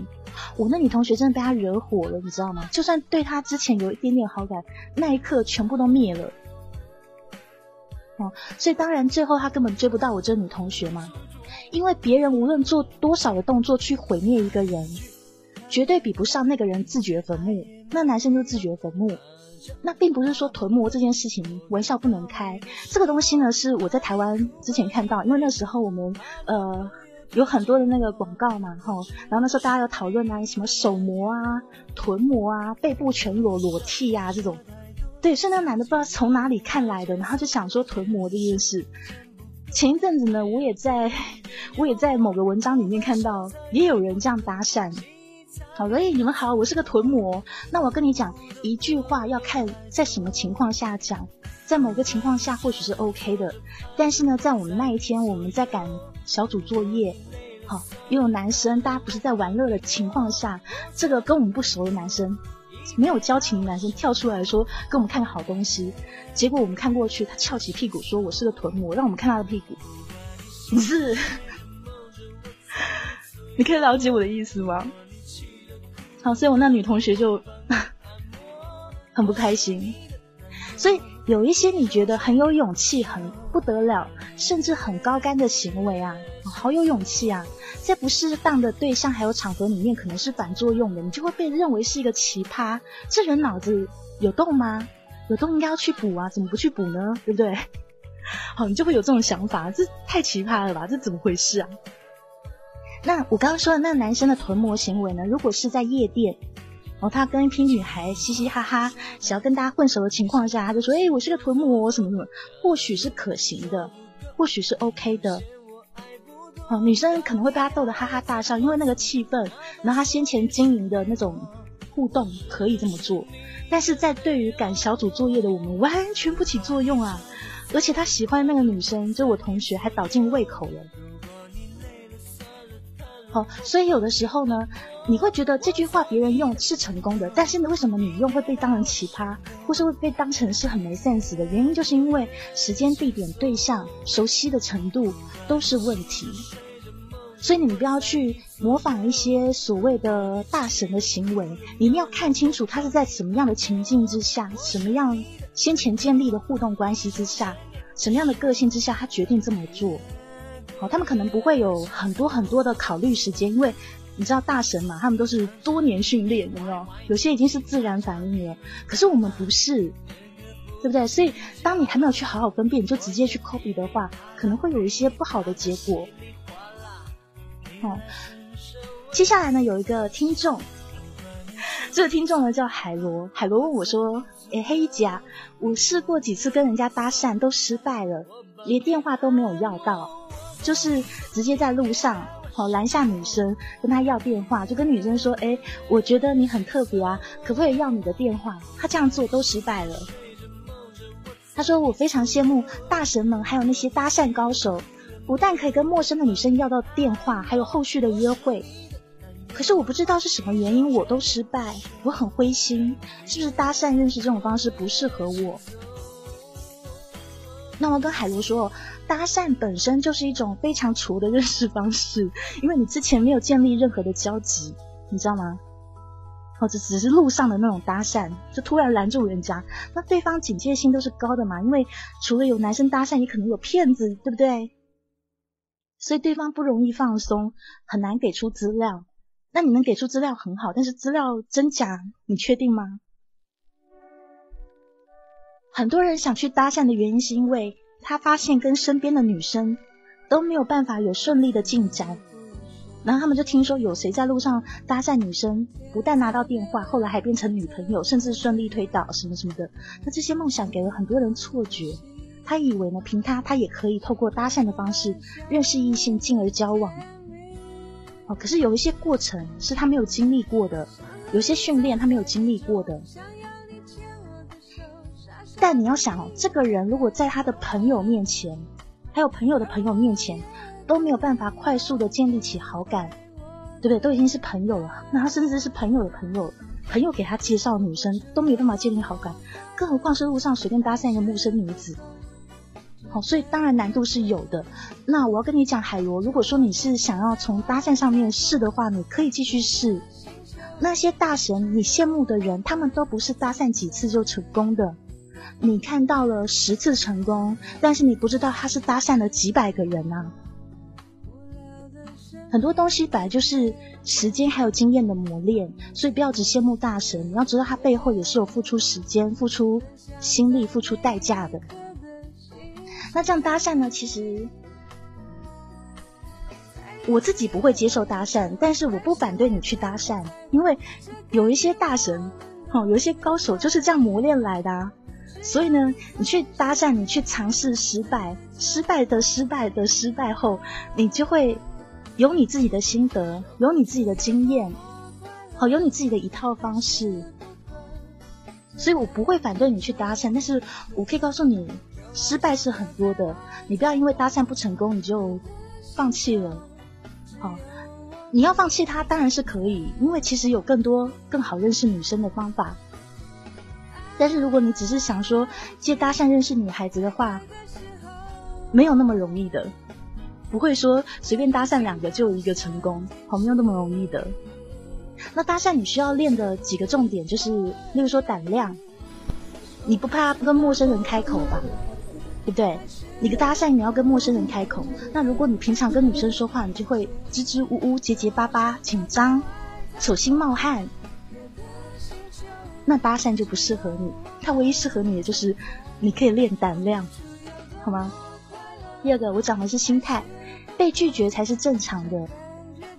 我那女同学真的被他惹火了，你知道吗？就算对他之前有一点点好感，那一刻全部都灭了。哦，所以当然最后他根本追不到我这女同学嘛，因为别人无论做多少的动作去毁灭一个人。绝对比不上那个人自掘坟墓，那男生就自掘坟墓。那并不是说囤膜这件事情玩笑不能开，这个东西呢是我在台湾之前看到，因为那时候我们呃有很多的那个广告嘛，哈，然后那时候大家有讨论啊，什么手膜啊、臀膜啊、背部全裸裸替啊这种，对，所以那男的不知道从哪里看来的，然后就想说臀膜这件事。前一阵子呢，我也在 我也在某个文章里面看到，也有人这样搭讪。好，所以你们好，我是个臀模。那我跟你讲一句话，要看在什么情况下讲，在某个情况下或许是 OK 的，但是呢，在我们那一天我们在赶小组作业，好，又有男生，大家不是在玩乐的情况下，这个跟我们不熟的男生，没有交情的男生跳出来说跟我们看个好东西，结果我们看过去，他翘起屁股说我是个臀模，让我们看他的屁股，你是，你可以了解我的意思吗？所以我那女同学就 很不开心。所以有一些你觉得很有勇气、很不得了，甚至很高干的行为啊，好有勇气啊，在不适当的对象还有场合里面，可能是反作用的，你就会被认为是一个奇葩。这人脑子有洞吗？有洞应该要去补啊，怎么不去补呢？对不对？好，你就会有这种想法，这太奇葩了吧？这怎么回事啊？那我刚刚说的那个男生的臀模行为呢？如果是在夜店，然哦，他跟一批女孩嘻嘻哈哈，想要跟大家混熟的情况下，他就说：“哎，我是个臀模，什么什么，或许是可行的，或许是 OK 的。”哦，女生可能会被他逗得哈哈大笑，因为那个气氛，然后他先前经营的那种互动可以这么做。但是在对于赶小组作业的我们，完全不起作用啊！而且他喜欢那个女生，就我同学，还倒进胃口了。好，所以有的时候呢，你会觉得这句话别人用是成功的，但是为什么你用会被当成奇葩，或是会被当成是很没 sense 的原因，就是因为时间、地点、对象、熟悉的程度都是问题。所以你们不要去模仿一些所谓的大神的行为，你一定要看清楚他是在什么样的情境之下，什么样先前建立的互动关系之下，什么样的个性之下，他决定这么做。哦，他们可能不会有很多很多的考虑时间，因为你知道大神嘛，他们都是多年训练，有没有？有些已经是自然反应了，可是我们不是，对不对？所以当你还没有去好好分辨，你就直接去 copy 的话，可能会有一些不好的结果。哦，接下来呢，有一个听众，这个听众呢叫海螺，海螺问我说：“哎，黑姐啊，我试过几次跟人家搭讪都失败了，连电话都没有要到。”就是直接在路上，好拦下女生，跟她要电话，就跟女生说：“哎，我觉得你很特别啊，可不可以要你的电话？”他这样做都失败了。他说：“我非常羡慕大神们，还有那些搭讪高手，不但可以跟陌生的女生要到电话，还有后续的约会。可是我不知道是什么原因，我都失败，我很灰心，是不是搭讪认识这种方式不适合我？”那我跟海螺说。搭讪本身就是一种非常粗的认识方式，因为你之前没有建立任何的交集，你知道吗？或者只是路上的那种搭讪，就突然拦住人家，那对方警戒性都是高的嘛，因为除了有男生搭讪，也可能有骗子，对不对？所以对方不容易放松，很难给出资料。那你能给出资料很好，但是资料真假，你确定吗？很多人想去搭讪的原因是因为。他发现跟身边的女生都没有办法有顺利的进展，然后他们就听说有谁在路上搭讪女生，不但拿到电话，后来还变成女朋友，甚至顺利推倒什么什么的。那这些梦想给了很多人错觉，他以为呢，凭他他也可以透过搭讪的方式认识异性，进而交往。哦，可是有一些过程是他没有经历过的，有些训练他没有经历过的。但你要想哦，这个人如果在他的朋友面前，还有朋友的朋友面前，都没有办法快速的建立起好感，对不对？都已经是朋友了，那他甚至是朋友的朋友，朋友给他介绍女生都没有办法建立好感，更何况是路上随便搭讪一个陌生女子。好，所以当然难度是有的。那我要跟你讲，海螺，如果说你是想要从搭讪上面试的话，你可以继续试。那些大神你羡慕的人，他们都不是搭讪几次就成功的。你看到了十次成功，但是你不知道他是搭讪了几百个人啊。很多东西本来就是时间还有经验的磨练，所以不要只羡慕大神，你要知道他背后也是有付出时间、付出心力、付出代价的。那这样搭讪呢？其实我自己不会接受搭讪，但是我不反对你去搭讪，因为有一些大神，哦，有一些高手就是这样磨练来的啊。所以呢，你去搭讪，你去尝试失败，失败的失败的失败后，你就会有你自己的心得，有你自己的经验，好，有你自己的一套方式。所以我不会反对你去搭讪，但是我可以告诉你。失败是很多的，你不要因为搭讪不成功你就放弃了。好，你要放弃他当然是可以，因为其实有更多更好认识女生的方法。但是如果你只是想说借搭讪认识女孩子的话，没有那么容易的，不会说随便搭讪两个就有一个成功，好，没有那么容易的。那搭讪你需要练的几个重点就是，例如说胆量，你不怕跟陌生人开口吧？对不对？你个搭讪，你要跟陌生人开口。那如果你平常跟女生说话，你就会支支吾吾、结结巴巴、紧张、手心冒汗，那搭讪就不适合你。它唯一适合你的就是你可以练胆量，好吗？第二个，我讲的是心态，被拒绝才是正常的。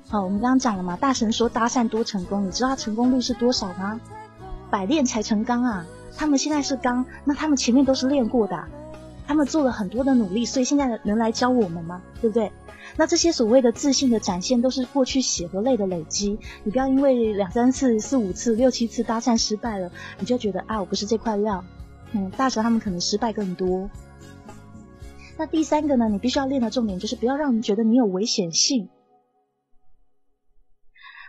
好，我们刚刚讲了嘛，大神说搭讪多成功，你知道他成功率是多少吗？百炼才成钢啊！他们现在是钢，那他们前面都是练过的。他们做了很多的努力，所以现在能来教我们吗？对不对？那这些所谓的自信的展现，都是过去血和泪的累积。你不要因为两三次、四五次、六七次搭讪失败了，你就觉得啊，我不是这块料。嗯，大蛇他们可能失败更多。那第三个呢？你必须要练的重点就是不要让人觉得你有危险性。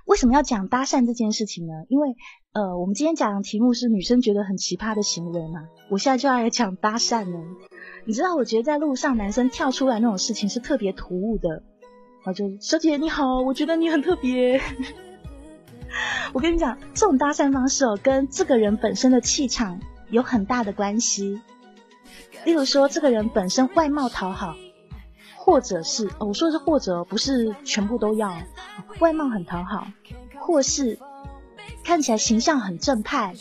为什么要讲搭讪这件事情呢？因为呃，我们今天讲的题目是女生觉得很奇葩的行为嘛。我现在就要来讲搭讪呢。你知道，我觉得在路上男生跳出来那种事情是特别突兀的。啊，就小姐你好，我觉得你很特别。我跟你讲，这种搭讪方式哦，跟这个人本身的气场有很大的关系。例如说，这个人本身外貌讨好，或者是我说的是或者，不是全部都要。外貌很讨好，或是看起来形象很正派，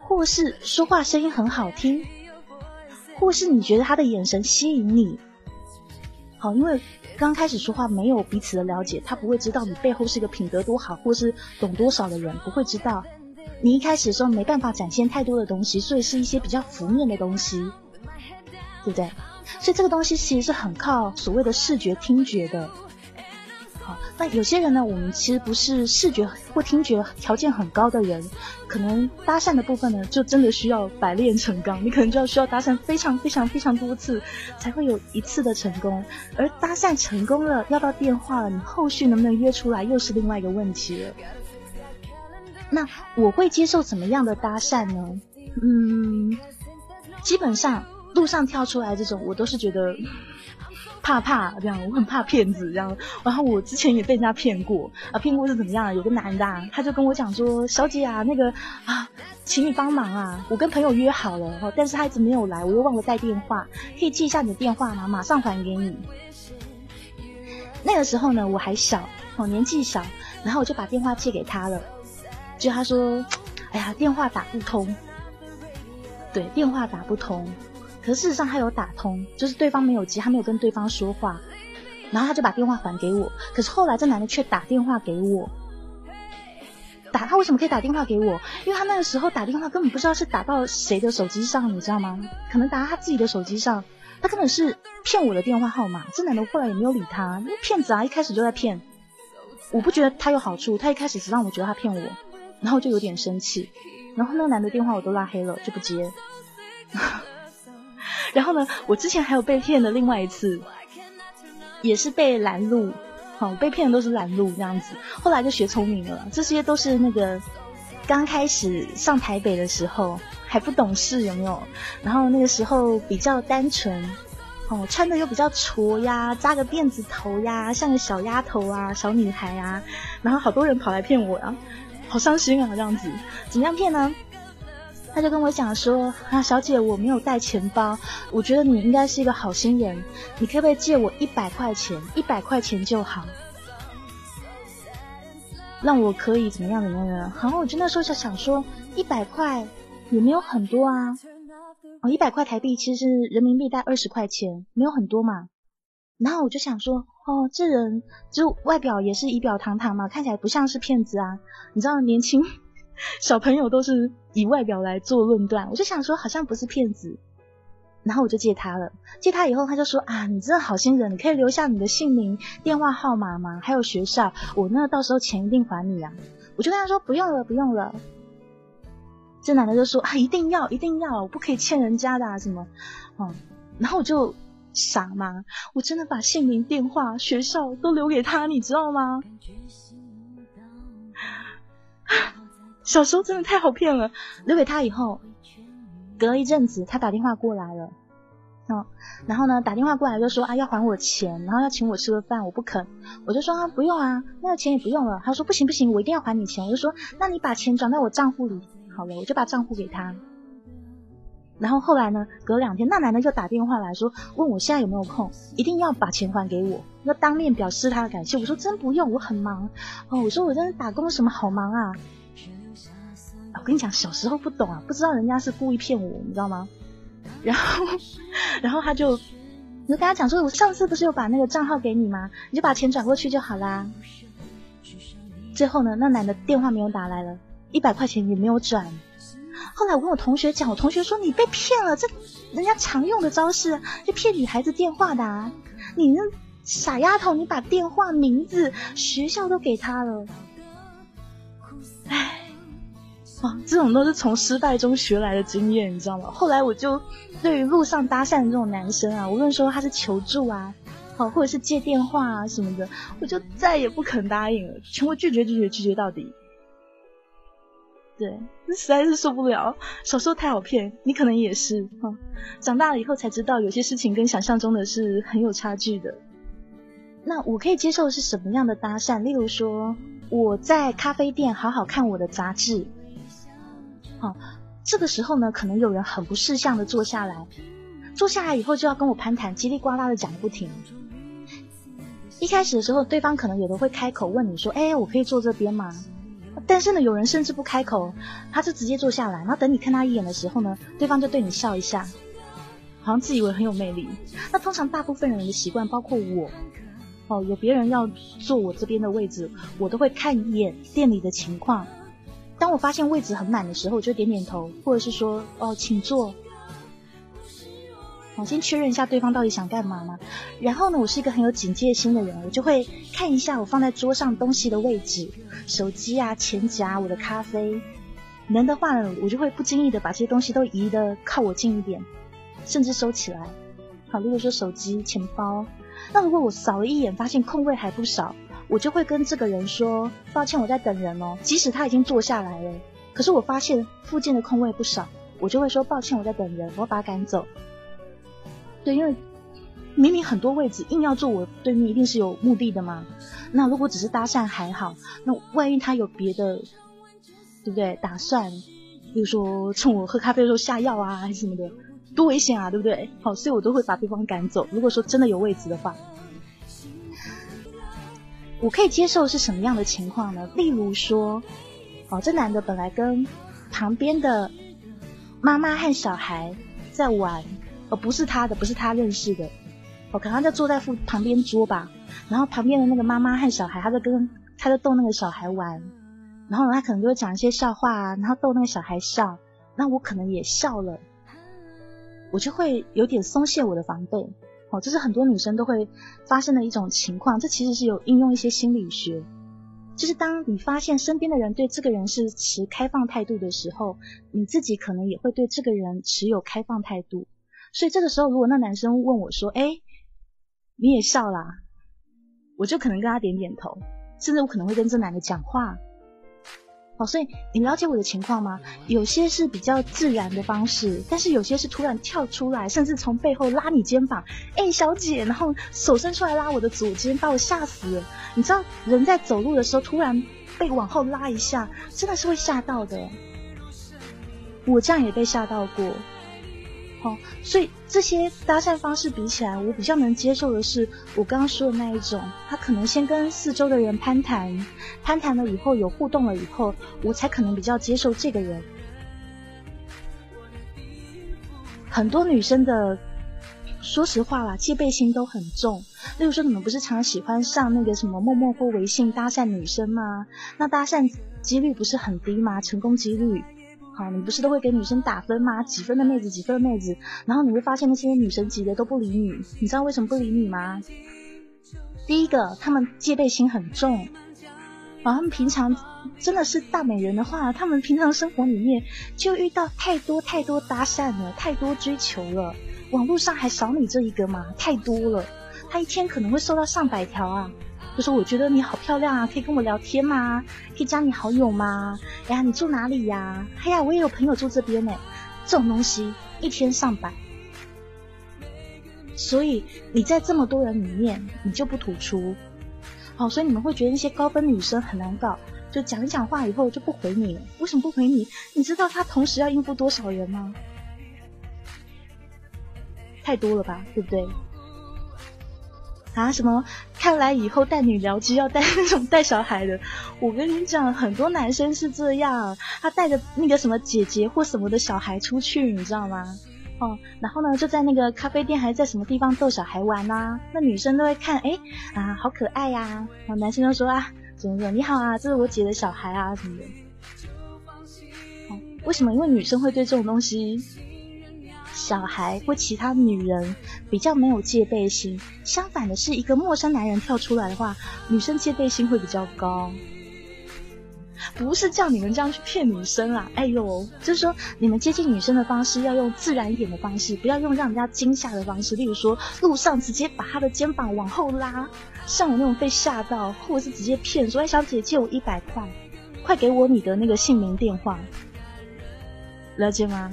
或是说话声音很好听。或是你觉得他的眼神吸引你，好，因为刚开始说话没有彼此的了解，他不会知道你背后是一个品德多好，或是懂多少的人，不会知道。你一开始的时候没办法展现太多的东西，所以是一些比较浮面的东西，对不对？所以这个东西其实是很靠所谓的视觉、听觉的。那有些人呢，我们其实不是视觉或听觉条件很高的人，可能搭讪的部分呢，就真的需要百炼成钢，你可能就要需要搭讪非常非常非常多次，才会有一次的成功。而搭讪成功了，要到电话了，你后续能不能约出来，又是另外一个问题了。那我会接受怎么样的搭讪呢？嗯，基本上路上跳出来这种，我都是觉得。怕怕这样，我很怕骗子这样。然后我之前也被人家骗过啊，骗过是怎么样？有个男的，啊他就跟我讲说：“小姐啊，那个啊，请你帮忙啊，我跟朋友约好了，但是他一直没有来，我又忘了带电话，可以记一下你的电话吗？马上还给你。”那个时候呢，我还小，哦，年纪小，然后我就把电话借给他了。就他说：“哎呀，电话打不通。”对，电话打不通。可事实上他有打通，就是对方没有接，他没有跟对方说话，然后他就把电话还给我。可是后来这男的却打电话给我，打他为什么可以打电话给我？因为他那个时候打电话根本不知道是打到谁的手机上，你知道吗？可能打到他自己的手机上，他根本是骗我的电话号码。这男的后来也没有理他，那骗子啊，一开始就在骗。我不觉得他有好处，他一开始只让我觉得他骗我，然后就有点生气，然后那个男的电话我都拉黑了，就不接。然后呢，我之前还有被骗的另外一次，也是被拦路，好，被骗的都是拦路这样子。后来就学聪明了，这些都是那个刚开始上台北的时候还不懂事，有没有？然后那个时候比较单纯，哦，穿的又比较矬呀，扎个辫子头呀，像个小丫头啊，小女孩啊。然后好多人跑来骗我呀，好伤心啊，这样子。怎么样骗呢？他就跟我讲说啊，小姐，我没有带钱包，我觉得你应该是一个好心人，你可不可以借我一百块钱？一百块钱就好，让我可以怎么样怎么样？然后，我就那时候就想说，一百块也没有很多啊，哦，一百块台币其实人民币带二十块钱，没有很多嘛。然后我就想说，哦，这人就外表也是仪表堂堂嘛，看起来不像是骗子啊，你知道年轻。小朋友都是以外表来做论断，我就想说好像不是骗子，然后我就借他了。借他以后，他就说啊，你真的好心人，你可以留下你的姓名、电话号码吗？还有学校，我那到时候钱一定还你啊。我就跟他说不用了，不用了。这男的就说啊，一定要，一定要，我不可以欠人家的啊，什么？嗯，然后我就傻嘛，我真的把姓名、电话、学校都留给他，你知道吗？小时候真的太好骗了，留给他以后，隔了一阵子，他打电话过来了，嗯，然后呢，打电话过来就说啊要还我钱，然后要请我吃个饭，我不肯，我就说啊不用啊，那个钱也不用了。他说不行不行，我一定要还你钱。我就说那你把钱转到我账户里好了，我就把账户给他。然后后来呢，隔两天，那男的就打电话来说问我现在有没有空，一定要把钱还给我，要当面表示他的感谢。我说真不用，我很忙哦。我说我真的打工什么好忙啊。我跟你讲，小时候不懂啊，不知道人家是故意骗我，你知道吗？然后，然后他就，我就跟他讲说，我上次不是有把那个账号给你吗？你就把钱转过去就好啦。最后呢，那男的电话没有打来了，一百块钱也没有转。后来我跟我同学讲，我同学说你被骗了，这人家常用的招式，就骗女孩子电话的。啊。你那傻丫头，你把电话、名字、学校都给他了。唉。啊，这种都是从失败中学来的经验，你知道吗？后来我就对于路上搭讪的这种男生啊，无论说他是求助啊，好，或者是借电话啊什么的，我就再也不肯答应了，全部拒绝拒绝拒绝到底。对，那实在是受不了。小时候太好骗，你可能也是哈。长大了以后才知道，有些事情跟想象中的是很有差距的。那我可以接受的是什么样的搭讪？例如说，我在咖啡店好好看我的杂志。哦，这个时候呢，可能有人很不识相的坐下来，坐下来以后就要跟我攀谈，叽里呱啦的讲个不停。一开始的时候，对方可能有的会开口问你说：“哎，我可以坐这边吗？”但是呢，有人甚至不开口，他就直接坐下来，然后等你看他一眼的时候呢，对方就对你笑一下，好像自以为很有魅力。那通常大部分人的习惯，包括我，哦，有别人要坐我这边的位置，我都会看一眼店里的情况。当我发现位置很满的时候，我就点点头，或者是说：“哦，请坐。”我先确认一下对方到底想干嘛嘛。然后呢，我是一个很有警戒心的人，我就会看一下我放在桌上东西的位置，手机啊、钱夹、我的咖啡。能的话呢，我就会不经意的把这些东西都移的靠我近一点，甚至收起来。好，例如说手机、钱包。那如果我扫了一眼，发现空位还不少。我就会跟这个人说：“抱歉，我在等人哦。”即使他已经坐下来了，可是我发现附近的空位不少，我就会说：“抱歉，我在等人，我要把他赶走。”对，因为明明很多位置，硬要坐我对面，一定是有目的的嘛。那如果只是搭讪还好，那万一他有别的，对不对？打算，比如说趁我喝咖啡的时候下药啊，还是什么的，多危险啊，对不对？好，所以我都会把对方赶走。如果说真的有位置的话。我可以接受是什么样的情况呢？例如说，哦，这男的本来跟旁边的妈妈和小孩在玩，而不是他的，不是他认识的，哦，可能他在坐在附旁边桌吧，然后旁边的那个妈妈和小孩，他在跟他在逗那个小孩玩，然后他可能就会讲一些笑话啊，然后逗那个小孩笑，那我可能也笑了，我就会有点松懈我的防备。哦，这是很多女生都会发生的一种情况。这其实是有应用一些心理学，就是当你发现身边的人对这个人是持开放态度的时候，你自己可能也会对这个人持有开放态度。所以这个时候，如果那男生问我说：“哎，你也笑啦？”我就可能跟他点点头，甚至我可能会跟这男的讲话。哦，所以你了解我的情况吗？有些是比较自然的方式，但是有些是突然跳出来，甚至从背后拉你肩膀，哎，小姐，然后手伸出来拉我的左肩，把我吓死了。你知道，人在走路的时候突然被往后拉一下，真的是会吓到的。我这样也被吓到过。哦，所以这些搭讪方式比起来，我比较能接受的是我刚刚说的那一种，他可能先跟四周的人攀谈，攀谈了以后有互动了以后，我才可能比较接受这个人。很多女生的，说实话啦，戒备心都很重。例如说，你们不是常喜欢上那个什么陌陌或微信搭讪女生吗？那搭讪几率不是很低吗？成功几率？好，你不是都会给女生打分吗？几分的妹子，几分的妹子，然后你会发现那些女神级的都不理你，你知道为什么不理你吗？第一个，他们戒备心很重，啊，他们平常真的是大美人的话，他们平常生活里面就遇到太多太多搭讪了，太多追求了，网络上还少你这一个吗？太多了，他一天可能会收到上百条啊。就说我觉得你好漂亮啊，可以跟我聊天吗？可以加你好友吗？哎呀，你住哪里呀？哎呀，我也有朋友住这边呢。这种东西一天上百，所以你在这么多人里面，你就不突出。好，所以你们会觉得那些高分女生很难搞，就讲一讲话以后就不回你了。为什么不回你？你知道她同时要应付多少人吗？太多了吧，对不对？啊，什么？看来以后带女聊机要带 那种带小孩的。我跟你讲，很多男生是这样，他带着那个什么姐姐或什么的小孩出去，你知道吗？哦，然后呢，就在那个咖啡店还是在什么地方逗小孩玩呐？那女生都会看，哎啊，好可爱呀！然后男生就说啊，怎么怎么，你好啊，这是我姐的小孩啊，什么的。哦，为什么？因为女生会对这种东西。小孩或其他女人比较没有戒备心，相反的是，一个陌生男人跳出来的话，女生戒备心会比较高。不是叫你们这样去骗女生啊！哎呦，就是说你们接近女生的方式要用自然一点的方式，不要用让人家惊吓的方式。例如说，路上直接把她的肩膀往后拉，像我那种被吓到，或者是直接骗说：“哎，小姐借我一百块，快给我你的那个姓名电话。”了解吗？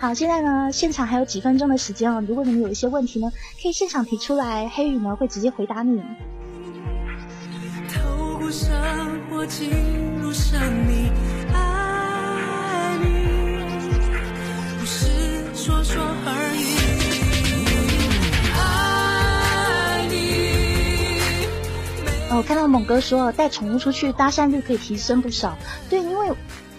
好，现在呢，现场还有几分钟的时间哦。如果你们有一些问题呢，可以现场提出来，黑羽呢会直接回答你。哦，我看到猛哥说带宠物出去搭讪率可以提升不少。对，因为。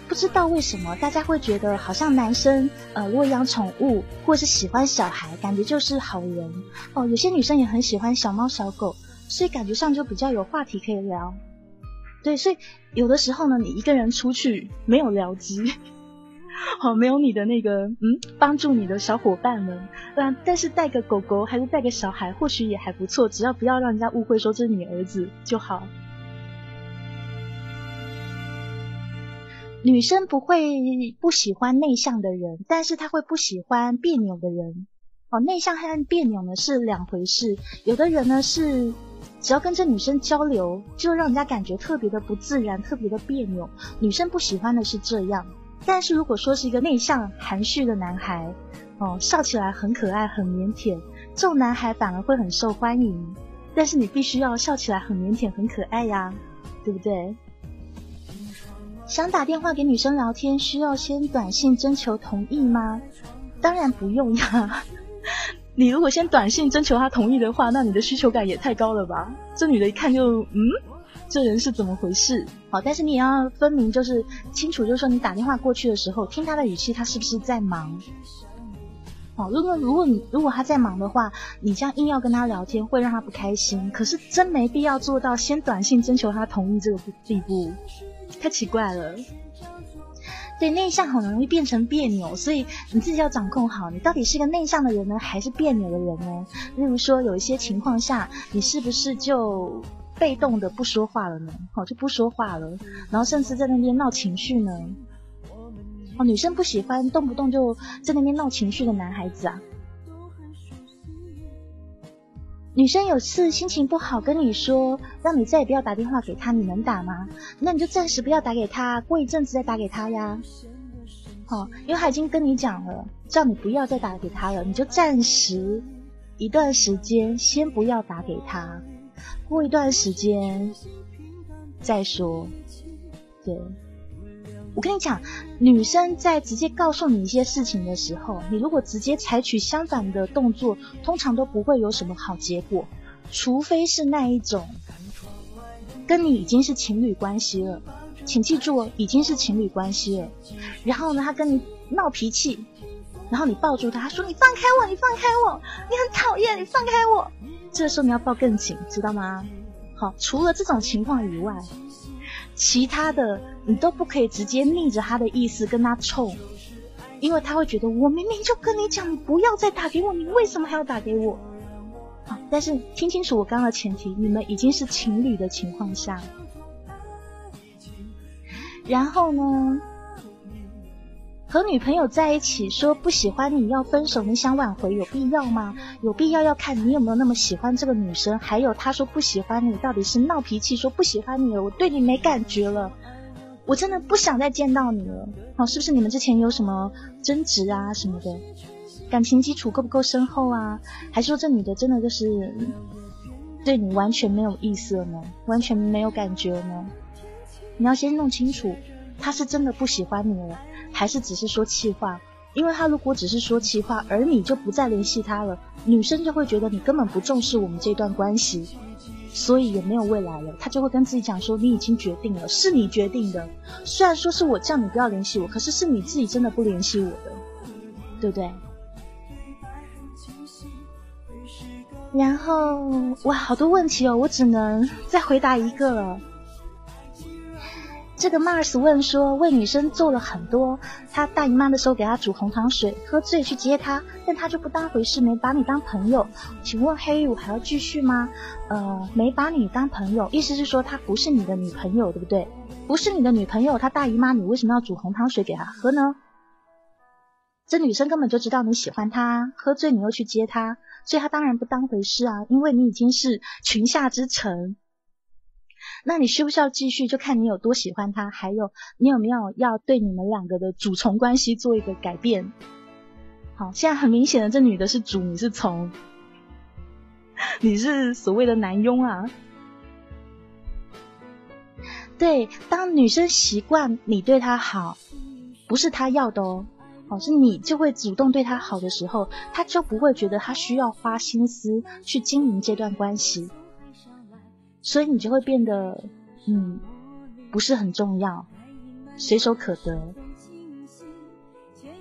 不知道为什么大家会觉得好像男生呃如果养宠物或是喜欢小孩，感觉就是好人哦。有些女生也很喜欢小猫小狗，所以感觉上就比较有话题可以聊。对，所以有的时候呢，你一个人出去没有聊机，好 没有你的那个嗯帮助你的小伙伴们，但但是带个狗狗还是带个小孩，或许也还不错，只要不要让人家误会说这是你儿子就好。女生不会不喜欢内向的人，但是她会不喜欢别扭的人。哦，内向和别扭呢是两回事。有的人呢是只要跟这女生交流，就让人家感觉特别的不自然，特别的别扭。女生不喜欢的是这样。但是如果说是一个内向含蓄的男孩，哦，笑起来很可爱、很腼腆，这种男孩反而会很受欢迎。但是你必须要笑起来很腼腆、很可爱呀，对不对？想打电话给女生聊天，需要先短信征求同意吗？当然不用呀。你如果先短信征求她同意的话，那你的需求感也太高了吧？这女的一看就，嗯，这人是怎么回事？好，但是你也要分明，就是清楚，就是说你打电话过去的时候，听他的语气，他是不是在忙？好，如果如果你如果他在忙的话，你这样硬要跟他聊天，会让他不开心。可是真没必要做到先短信征求他同意这个地步。太奇怪了，对内向很容易变成别扭，所以你自己要掌控好，你到底是个内向的人呢，还是别扭的人呢？例如说，有一些情况下，你是不是就被动的不说话了呢？好，就不说话了，然后甚至在那边闹情绪呢？哦，女生不喜欢动不动就在那边闹情绪的男孩子啊。女生有次心情不好跟你说，让你再也不要打电话给她，你能打吗？那你就暂时不要打给她，过一阵子再打给她呀。好，因为他已经跟你讲了，叫你不要再打给他了，你就暂时一段时间先不要打给他，过一段时间再说。对。我跟你讲，女生在直接告诉你一些事情的时候，你如果直接采取相反的动作，通常都不会有什么好结果，除非是那一种跟你已经是情侣关系了，请记住哦，已经是情侣关系了。然后呢，他跟你闹脾气，然后你抱住他，说你放开我，你放开我，你很讨厌，你放开我。这个时候你要抱更紧，知道吗？好，除了这种情况以外。其他的你都不可以直接逆着他的意思跟他冲，因为他会觉得我明明就跟你讲，你不要再打给我，你为什么还要打给我？好，但是听清楚我刚刚的前提，你们已经是情侣的情况下，然后呢？和女朋友在一起，说不喜欢你要分手，你想挽回有必要吗？有必要要看你有没有那么喜欢这个女生。还有他说不喜欢你，到底是闹脾气说不喜欢你了，我对你没感觉了，我真的不想再见到你了。好，是不是你们之前有什么争执啊什么的？感情基础够不够深厚啊？还是说这女的真的就是对你完全没有意思了呢？完全没有感觉呢？你要先弄清楚，他是真的不喜欢你了。还是只是说气话，因为他如果只是说气话，而你就不再联系他了，女生就会觉得你根本不重视我们这段关系，所以也没有未来了。他就会跟自己讲说，你已经决定了，是你决定的。虽然说是我叫你不要联系我，可是是你自己真的不联系我的，对不对？然后我，好多问题哦，我只能再回答一个了。这个 Mars 问说，为女生做了很多，他大姨妈的时候给她煮红糖水，喝醉去接她，但她就不当回事，没把你当朋友。请问黑羽还要继续吗？呃，没把你当朋友，意思是说她不是你的女朋友，对不对？不是你的女朋友，她大姨妈，你为什么要煮红糖水给她喝呢？这女生根本就知道你喜欢她，喝醉你又去接她，所以她当然不当回事啊，因为你已经是裙下之臣。那你需不需要继续？就看你有多喜欢他，还有你有没有要对你们两个的主从关系做一个改变。好，现在很明显的，这女的是主，你是从，你是所谓的男佣啊。对，当女生习惯你对她好，不是她要的哦，哦，是你就会主动对她好的时候，她就不会觉得她需要花心思去经营这段关系。所以你就会变得，嗯，不是很重要，随手可得，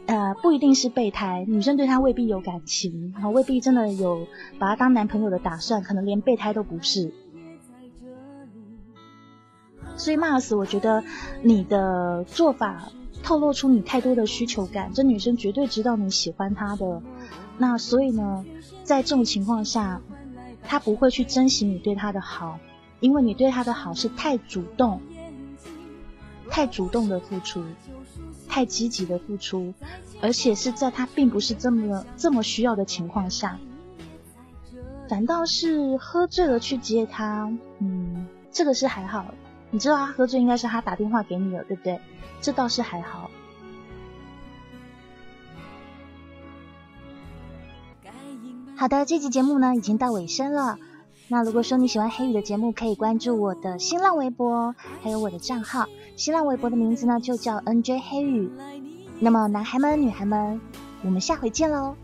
呃，不一定是备胎，女生对他未必有感情，然后未必真的有把他当男朋友的打算，可能连备胎都不是。所以 Mars，我觉得你的做法透露出你太多的需求感，这女生绝对知道你喜欢她的。那所以呢，在这种情况下，她不会去珍惜你对她的好。因为你对他的好是太主动、太主动的付出，太积极的付出，而且是在他并不是这么这么需要的情况下，反倒是喝醉了去接他，嗯，这个是还好。你知道他喝醉应该是他打电话给你了，对不对？这倒是还好。好的，这期节目呢已经到尾声了。那如果说你喜欢黑雨的节目，可以关注我的新浪微博，还有我的账号。新浪微博的名字呢就叫 NJ 黑雨。那么男孩们、女孩们，我们下回见喽。